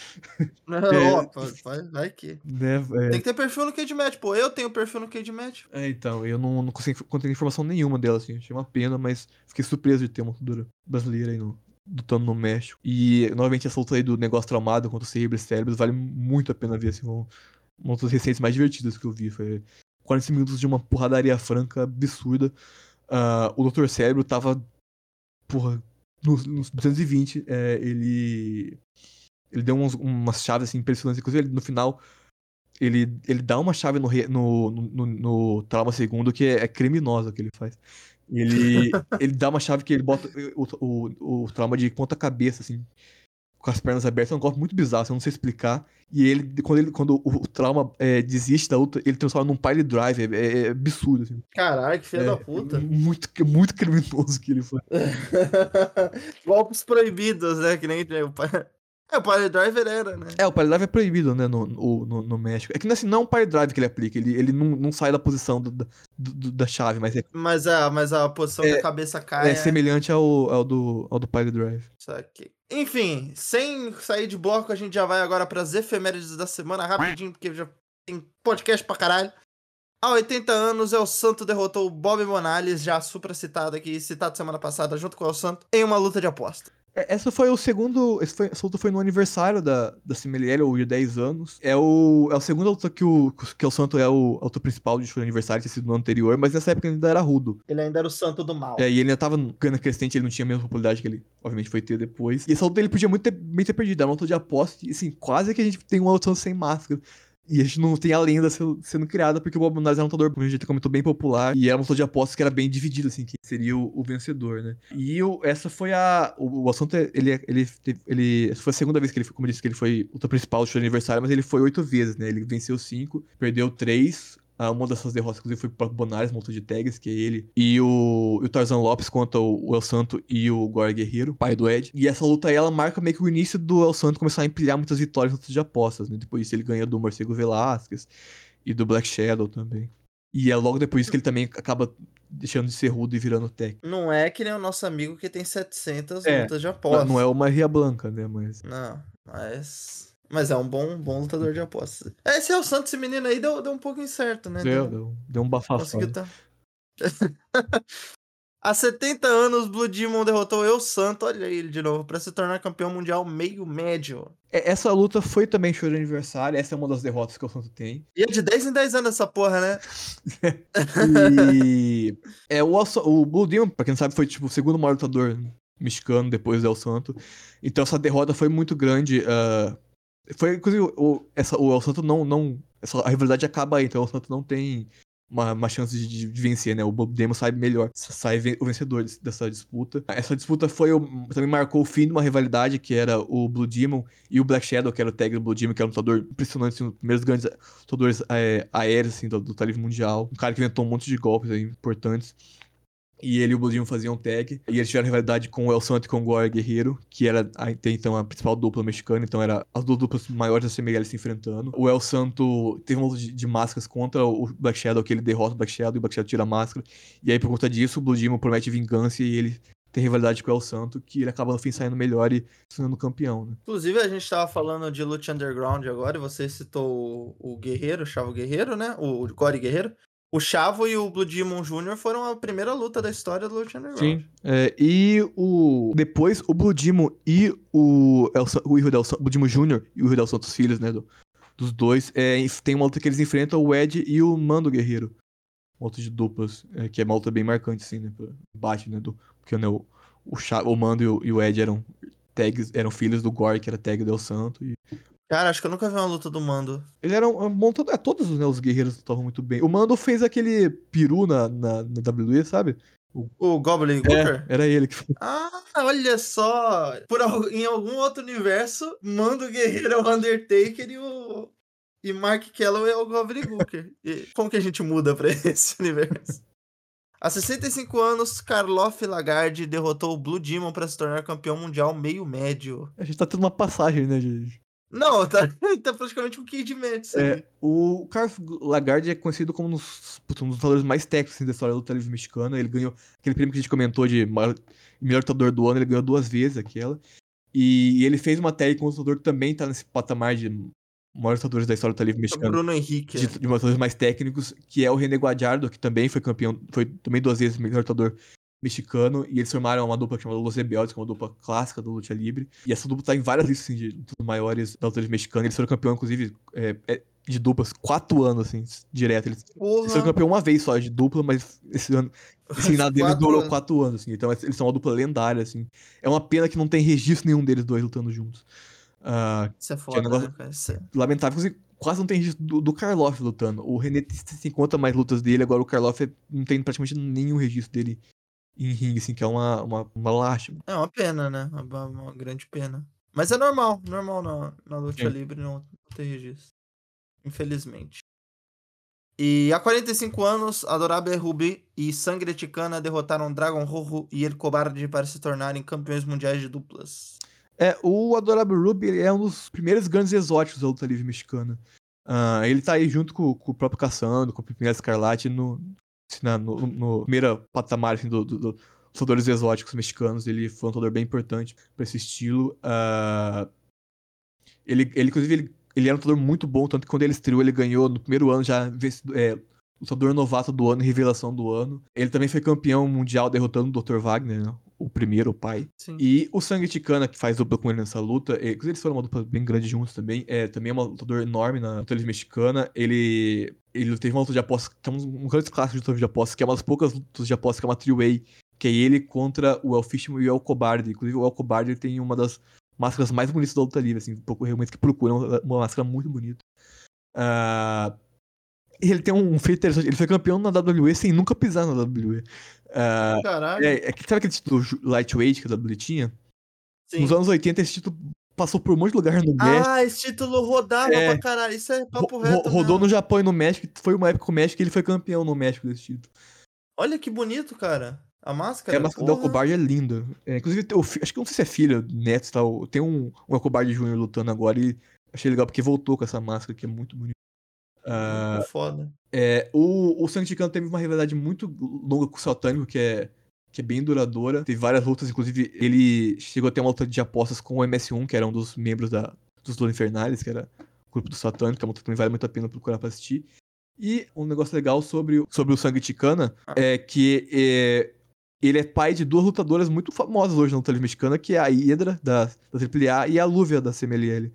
Não, ó, pode- vai, vai que. né, é, Tem que ter perfil no Cage Match, pô. Eu tenho perfil no Cage Match. é, então, eu não, não consegui encontrar informação nenhuma dela, assim. Achei uma pena, mas fiquei surpreso de ter uma lutadora brasileira aí no, lutando no México. E, novamente, essa luta aí do negócio traumado contra o Cerebro Cérebros vale muito a pena ver, assim, uma, uma das recentes mais divertidas que eu vi. Foi 45 minutos de uma porradaria franca absurda. Ah, o Dr. Cérebro tava, porra, nos, nos 220, é, ele ele deu uns- umas chaves assim impressionantes. Inclusive, ele, no final, ele, ele dá uma chave no, re- no, no, no, no trauma segundo que é, é criminosa que ele faz. Ele, ele dá uma chave que ele bota o, o, o trauma de ponta cabeça, assim, com as pernas abertas. É um golpe muito bizarro, assim, eu não sei explicar. E ele, quando, ele, quando o, trauma é, desiste da luta, ele transforma num pile drive. É, é- é absurdo, assim. Caralho, que filho É, da puta. Muito, muito criminoso que ele faz. Golpes proibidos, né? Que nem o pai. É, o Pile Driver era, né? É, o pile drive é proibido, né, no, no, no- México. É que assim, não é um pile drive que ele aplica, ele, ele não, não sai da posição do- da- do- da chave, mas é, Mas a, mas a posição É- a cabeça cai. é semelhante ao, ao, do, ao do pile drive. Isso aqui. Enfim, sem sair de bloco, a gente já vai agora para as efemérides da semana, rapidinho, porque já tem podcast pra caralho. Há 80 anos, El Santo derrotou o Bob Monales, já supra citado aqui, citado semana passada, junto com o El Santo, em uma luta de aposta. É, Essa foi o segundo. Esse foi, essa luta foi no aniversário da, da CMLL, ou de 10 anos. É, o, é a segunda luta que o, que o Santo é o autor principal de show de aniversário, tinha sido no anterior, mas nessa época ele ainda era rudo. Ele ainda era o Santo do Mal. É, e ele ainda tava ganhando crescente, ele não tinha a mesma popularidade que ele, obviamente, foi ter depois. E essa luta ele podia muito ter, bem ter perdido. Era uma luta de aposta, e assim, quase que a gente tem uma luta sem máscara. E a gente não tem a lenda sendo, criada, porque o Bob Monales era um lutador, como a gente comentou, bem popular. E era uma luta de apostas que era bem dividida, assim, que seria o, o vencedor, né? E o- essa foi a. O, o assunto, é- ele, ele, ele. Essa foi a segunda vez que ele foi, como eu disse, que ele foi luta principal do show de aniversário, mas ele foi oito vezes, né? Ele venceu cinco, perdeu três. Ah, uma dessas derrotas, inclusive, foi pro Bonares, luta de tags, que é ele. E o, e o Tarzan Lopes contra o, o El Santo e o Gore Guerreiro, pai do Ed. E essa luta aí, ela marca meio que o início do El Santo começar a empilhar muitas vitórias lutas de apostas, né? Depois disso, ele ganha do Morcego Velasquez e do Black Shadow também. E é logo depois que ele também acaba deixando de ser rudo e virando tech. Não é que nem o nosso amigo que tem 700 É, lutas de aposta. Não é o Maria Blanca, né? Mas. Não, mas. Mas é um bom, bom lutador de apostas. Esse é o Santos, esse menino aí deu, deu um pouco incerto, né? Deu, deu, deu um bafafá. Conseguiu tá. Há 70 anos, Blue Demon derrotou Eu Santo, olha ele de novo, pra se tornar campeão mundial meio médio. É, Essa luta foi também show de aniversário, essa é uma das derrotas que o Santo tem. E é de 10 em 10 anos essa porra, né? E é, o, o Blue Demon, pra quem não sabe, foi tipo o segundo maior lutador mexicano depois do El Santo. Então essa derrota foi muito grande. ah, foi, inclusive, o, essa, o El Santo não. não essa, a rivalidade acaba aí, então o El Santo não tem uma, uma chance de, de vencer, né? O Blue Demon sai melhor, sai o vencedor dessa disputa. Essa disputa foi também marcou o fim de uma rivalidade que era o Blue Demon e o Black Shadow, que era o tag do Blue Demon, que era um lutador impressionante, assim, um dos primeiros grandes lutadores é, aéreos assim, do, do livre mundial. Um cara que inventou um monte de golpes aí, importantes. E ele e o Demon faziam tag. E eles tiveram rivalidade com o El Santo e com o Gore Guerreiro, que era até então a principal dupla mexicana. Então era as duas duplas maiores da CML se enfrentando. O El Santo teve uma luta de, de máscaras contra o Black Shadow, que ele derrota o Black Shadow e o Black Shadow tira a máscara. E aí, por conta disso, o Demon promete vingança e ele tem rivalidade com o El Santo, que ele acaba no fim saindo melhor e sendo campeão, né? Inclusive, a gente tava falando de Lucha Underground agora, e você citou o, Guerreiro, o Chavo Guerreiro, né? O, Gore Guerreiro. O Chavo e o Blue Demon Jr. foram a primeira luta da história do Lucha Underground. Sim. É, e o. Depois, o Blue Demon e o, El, o Hijo del Blue Demon Jr. e o Hijo del Santos Filhos, né? do- dos dois. É, tem uma luta que eles enfrentam o Ed e o Mando Guerreiro. Uma luta de duplas, é, que é uma luta bem marcante, assim, né? Bate, né? Do, porque né, o, o, Cha- o Mando e o, e o Ed eram tags, eram filhos do Gore, que era tag do El Santo. E Cara, acho que eu nunca vi uma luta do Mando. ele era um, um montão. É, todos né, os guerreiros lutavam muito bem. O Mando fez aquele peru na, na, na WWE, sabe? O Goblin Gooker? É, era ele que. Ah, olha só! Por, em algum outro universo, Mando Guerreiro é o Undertaker e o. E Mark Calloway é o Goblin Gooker. E como que a gente muda pra esse universo? Há 65 anos, Karloff Lagarde derrotou o Blue Demon para se tornar campeão mundial meio médio. A gente tá tendo uma passagem, né, gente? Não, tá, tá praticamente um Kid Match. É, o Carlos Lagarde é conhecido como um dos, um dos lutadores mais técnicos assim, da história da luta livre mexicana. Ele ganhou aquele prêmio que a gente comentou de maior, melhor lutador do ano, ele ganhou duas vezes aquela. E ele fez uma tag com um lutador que também tá nesse patamar de maiores lutadores da história luta livre mexicana. Bruno Henrique. De, de lutadores mais técnicos, que é o René Guadiardo, que também foi campeão, foi também duas vezes melhor lutador mexicano, e eles formaram uma dupla chamada Los Rebeldes, que é uma dupla clássica do Luta Libre. E essa dupla tá em várias listas assim, de lutas maiores da luta livre mexicana. Eles foram campeão, inclusive, é, é, de duplas quatro anos, assim, direto. Eles, eles foram campeão uma vez só de dupla, mas esse ano. Esse nada deles durou anos. quatro anos, assim. Então eles são uma dupla lendária, assim. É uma pena que não tem registro nenhum deles dois lutando juntos. Uh, Isso é foda, é um negócio né, é lamentável, quase não tem registro do, do Karloff lutando. O René se encontra mais lutas dele, agora o Karloff não tem praticamente nenhum registro dele em ringue, assim, que é uma, uma, uma lástima. É uma pena, né? Uma, uma grande pena. Mas é normal, normal na, na luta Sim. livre não, ter registro. Infelizmente. E há 45 anos, Adorável Ruby e Sangre Ticana derrotaram Dragon Rojo e El Cobarde para se tornarem campeões mundiais de duplas. É, o Adorável Ruby é um dos primeiros grandes exóticos da luta livre mexicana. Uh, ele tá aí junto com, com o próprio Caçando, com o Pipinha Escarlate no, assim, no, no primeiro patamar assim, do, do, do lutadores exóticos mexicanos. Ele foi um lutador bem importante para esse estilo. Uh, ele, ele, inclusive, ele, ele era um lutador muito bom, tanto que quando ele estreou, ele ganhou no primeiro ano já é, lutador novato do ano revelação do ano. Ele também foi campeão mundial derrotando o Dr. Wagner, né? O primeiro, pai. Sim. E o Sangue Ticana, que faz dupla com ele nessa luta, eles, eles foram uma dupla bem grande juntos também. É, também é um lutador enorme na luta mexicana. Ele, ele teve uma luta de apostas, é um, um grande clássico de luta de apostas, que é uma das poucas lutas de apostas que é uma three-way, que é ele contra o El Fishman e o El Cobarde. Inclusive, o El Cobarde tem uma das máscaras mais bonitas da luta livre, assim, realmente que procuram uma máscara muito bonita. Uh, ele tem um feito interessante, ele foi campeão na WWE sem nunca pisar na WWE. Uh, Caralho. É, é, sabe aquele título lightweight que a WWE tinha? Sim. Nos anos 80, esse título passou por um monte de lugar no México. Ah, esse título rodava é, pra caralho. Isso é papo ro reto. Rodou mesmo. no Japão e no México. Foi uma época com o México ele foi campeão no México desse título. Olha que bonito, cara. A máscara. É, a máscara do Alcobarde é linda. É, inclusive, eu, acho que não sei se é filha, neto e tal. Tem um, um Alcobarde Júnior lutando agora e achei legal porque voltou com essa máscara que é muito bonita. Uh, foda. É, o, o Santicano teve uma rivalidade muito longa com o Satânico, que é, que é bem duradoura. Teve várias lutas, inclusive ele chegou a ter uma luta de apostas com o MS1, que era um dos membros da, dos Lula Infernales, que era o grupo do Satânico, que é uma luta que vale muito a pena procurar pra assistir. E um negócio legal sobre, sobre o Sangue Ticana ah. é que é, ele é pai de duas lutadoras muito famosas hoje na luta mexicana, que é a Hydra, da, da AAA, e a Lúvia, da CMLL.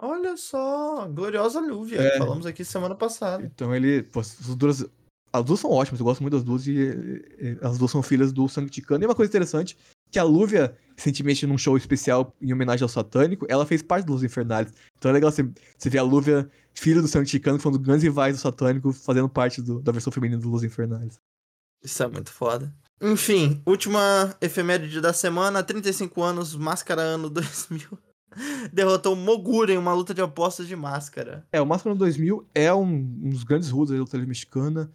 Olha só, gloriosa Lúvia, é. falamos aqui semana passada. Então ele, pô, as duas, as duas são ótimas, eu gosto muito das duas e, e as duas são filhas do Sangue Ticano. E uma coisa interessante, que a Lúvia, recentemente num show especial em homenagem ao Satânico, ela fez parte dos Infernales. Então é legal você, você ver a Lúvia, filha do Sangue Ticano, que foi um dos grandes rivais do Satânico, fazendo parte do, da versão feminina dos Infernales. Isso é muito foda. Enfim, última efeméride da semana, 35 anos, Máscara ano 2000 derrotou o Mogura em uma luta de apostas de máscara. É, o Máscara 2000 é um, um dos grandes rudos da luta mexicana.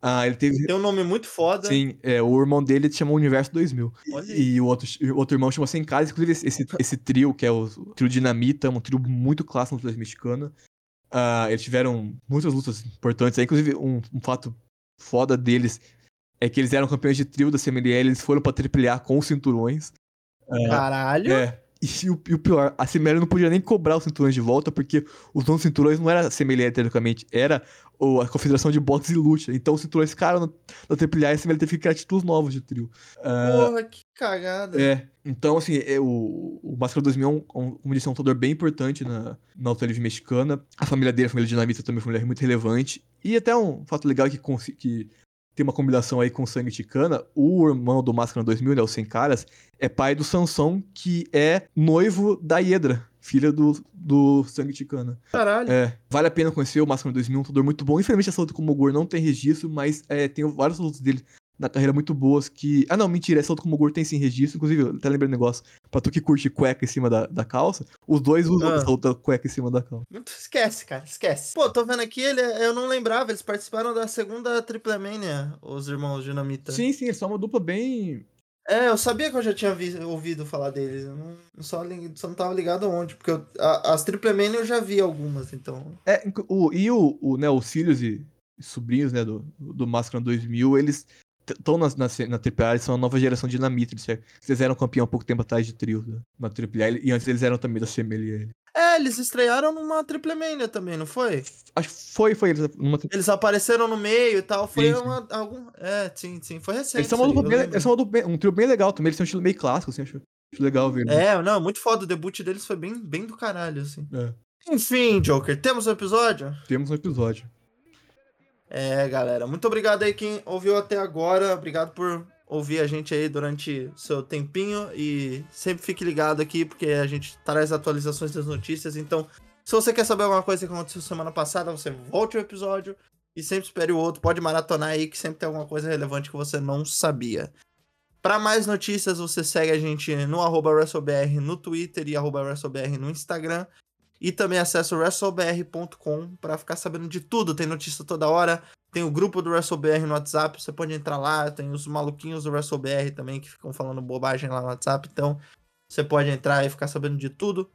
Ah, ele teve... Tem um nome muito foda. Sim, é, o irmão dele se chamou Universo 2000. Olha e, o outro, o outro irmão chamou Sem Caras. Inclusive, esse, esse, trio, que é o, o trio Dinamita, um trio muito clássico na luta mexicana. Ah, eles tiveram muitas lutas importantes. Inclusive, um, um fato foda deles é que eles eram campeões de trio da CMLL, eles foram pra AAA com os cinturões. Ah, Caralho! É, e o, e o, pior, a CML não podia nem cobrar os cinturões de volta, porque os donos cinturões não era a CML, teoricamente, era o, a Confederação de Boxe e Luta. Então os cinturões ficaram na, AAA e a CML teve que criar títulos novos de trio. Uh, Porra, que cagada. É. Então, assim, é, o, o Máscara 2000 é um, um, como disse, é um lutador bem importante na, na luta livre mexicana. A família dele, a família Dinamita, também foi uma mulher muito relevante. E até um fato legal que, que tem uma combinação aí com sangue ticana. O irmão do Máscara 2000, né, o Sem Caras, é pai do Sansão, que é noivo da Hiedra, filha do, do sangue ticana. Caralho. É, vale a pena conhecer o Máscara 2000, um lutador muito bom. Infelizmente essa luta com o Mogor não tem registro, mas é, tem vários lutas dele na carreira muito boas que. Ah, não, mentira, essa outra como Gordo tem sim registro. Inclusive, eu até lembrei um negócio. Pra tu que curte cueca em cima da, da calça, os dois usam Ah. essa outra cueca em cima da calça. Esquece, cara, esquece. Pô, tô vendo aqui, ele, eu não lembrava, eles participaram da segunda Triple Mania, os irmãos Dinamita. Sim, sim, eles são uma dupla bem. É, eu sabia que eu já tinha vi- ouvido falar deles, eu não, só, só não tava ligado aonde, porque eu- a- as Triple Mania eu já vi algumas, então... É, o, e o, o, né, os filhos e sobrinhos, né, do, do Máscara 2000, eles estão na, na, na AAA, eles são a nova geração de Dinamite, eles, eles eram campeão há pouco tempo atrás de trio né, na AAA, e antes eles eram também da CMLL. É, eles estrearam numa Triple Mania também, não foi? Acho que foi, foi, eles, numa, Eles apareceram no meio e tal, foi Sim, uma, algum... É, sim, sim, foi recente eles são, uma dupla eles são uma um trio bem legal também, eles têm um estilo meio clássico, assim, acho, acho legal ver. né? É, não, muito foda, o debut deles foi bem, bem do caralho, assim. É, Enfim, Joker, temos um episódio? temos um episódio. É, galera, muito obrigado aí quem ouviu até agora. Obrigado por ouvir a gente aí durante seu tempinho e sempre fique ligado aqui porque a gente traz atualizações das notícias. Então, se você quer saber alguma coisa que aconteceu semana passada, você volte o episódio e sempre espere o outro. Pode maratonar aí que sempre tem alguma coisa relevante que você não sabia. Para mais notícias, você segue a gente no arroba WrestleBR no Twitter e arroba WrestleBR no Instagram. E também acessa o WrestleBR.com para ficar sabendo de tudo. Tem notícia toda hora. Tem o grupo do WrestleBR no WhatsApp. Você pode entrar lá. Tem os maluquinhos do WrestleBR também que ficam falando bobagem lá no WhatsApp. Então você pode entrar e ficar sabendo de tudo.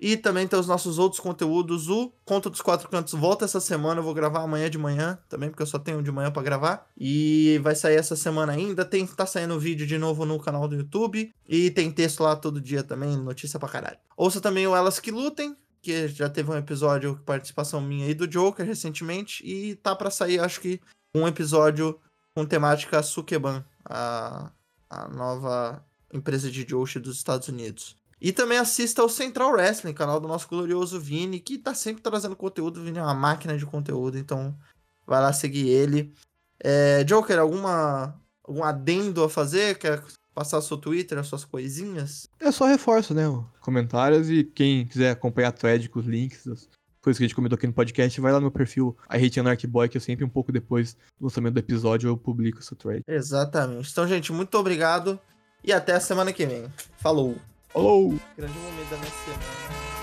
E também tem os nossos outros conteúdos. O Conto dos Quatro Cantos volta essa semana. Eu vou gravar amanhã de manhã também, porque eu só tenho de manhã pra gravar. E vai sair essa semana ainda. Tem, tá saindo vídeo de novo no canal do YouTube. E tem texto lá todo dia também, notícia pra caralho. Ouça também o Elas Que Lutem, que já teve um episódio com participação minha e do Joker recentemente. E tá pra sair, acho que, um episódio com temática Sukeban, a, a nova empresa de Joshi dos Estados Unidos. E também assista ao Central Wrestling, canal do nosso glorioso Vini, que tá sempre trazendo conteúdo. O Vini é uma máquina de conteúdo, então vai lá seguir ele. É, Joker, alguma, algum adendo a fazer? Quer passar seu Twitter, as suas coisinhas? É só reforço, né? os Comentários e quem quiser acompanhar a thread com os links, as coisas que a gente comentou aqui no podcast, vai lá no meu perfil I Hate Anarchy Boy, que eu sempre um pouco depois do lançamento do episódio eu publico essa thread. Exatamente. Então, gente, muito obrigado e até a semana que vem. Falou! Falou! Grande momento da minha semana.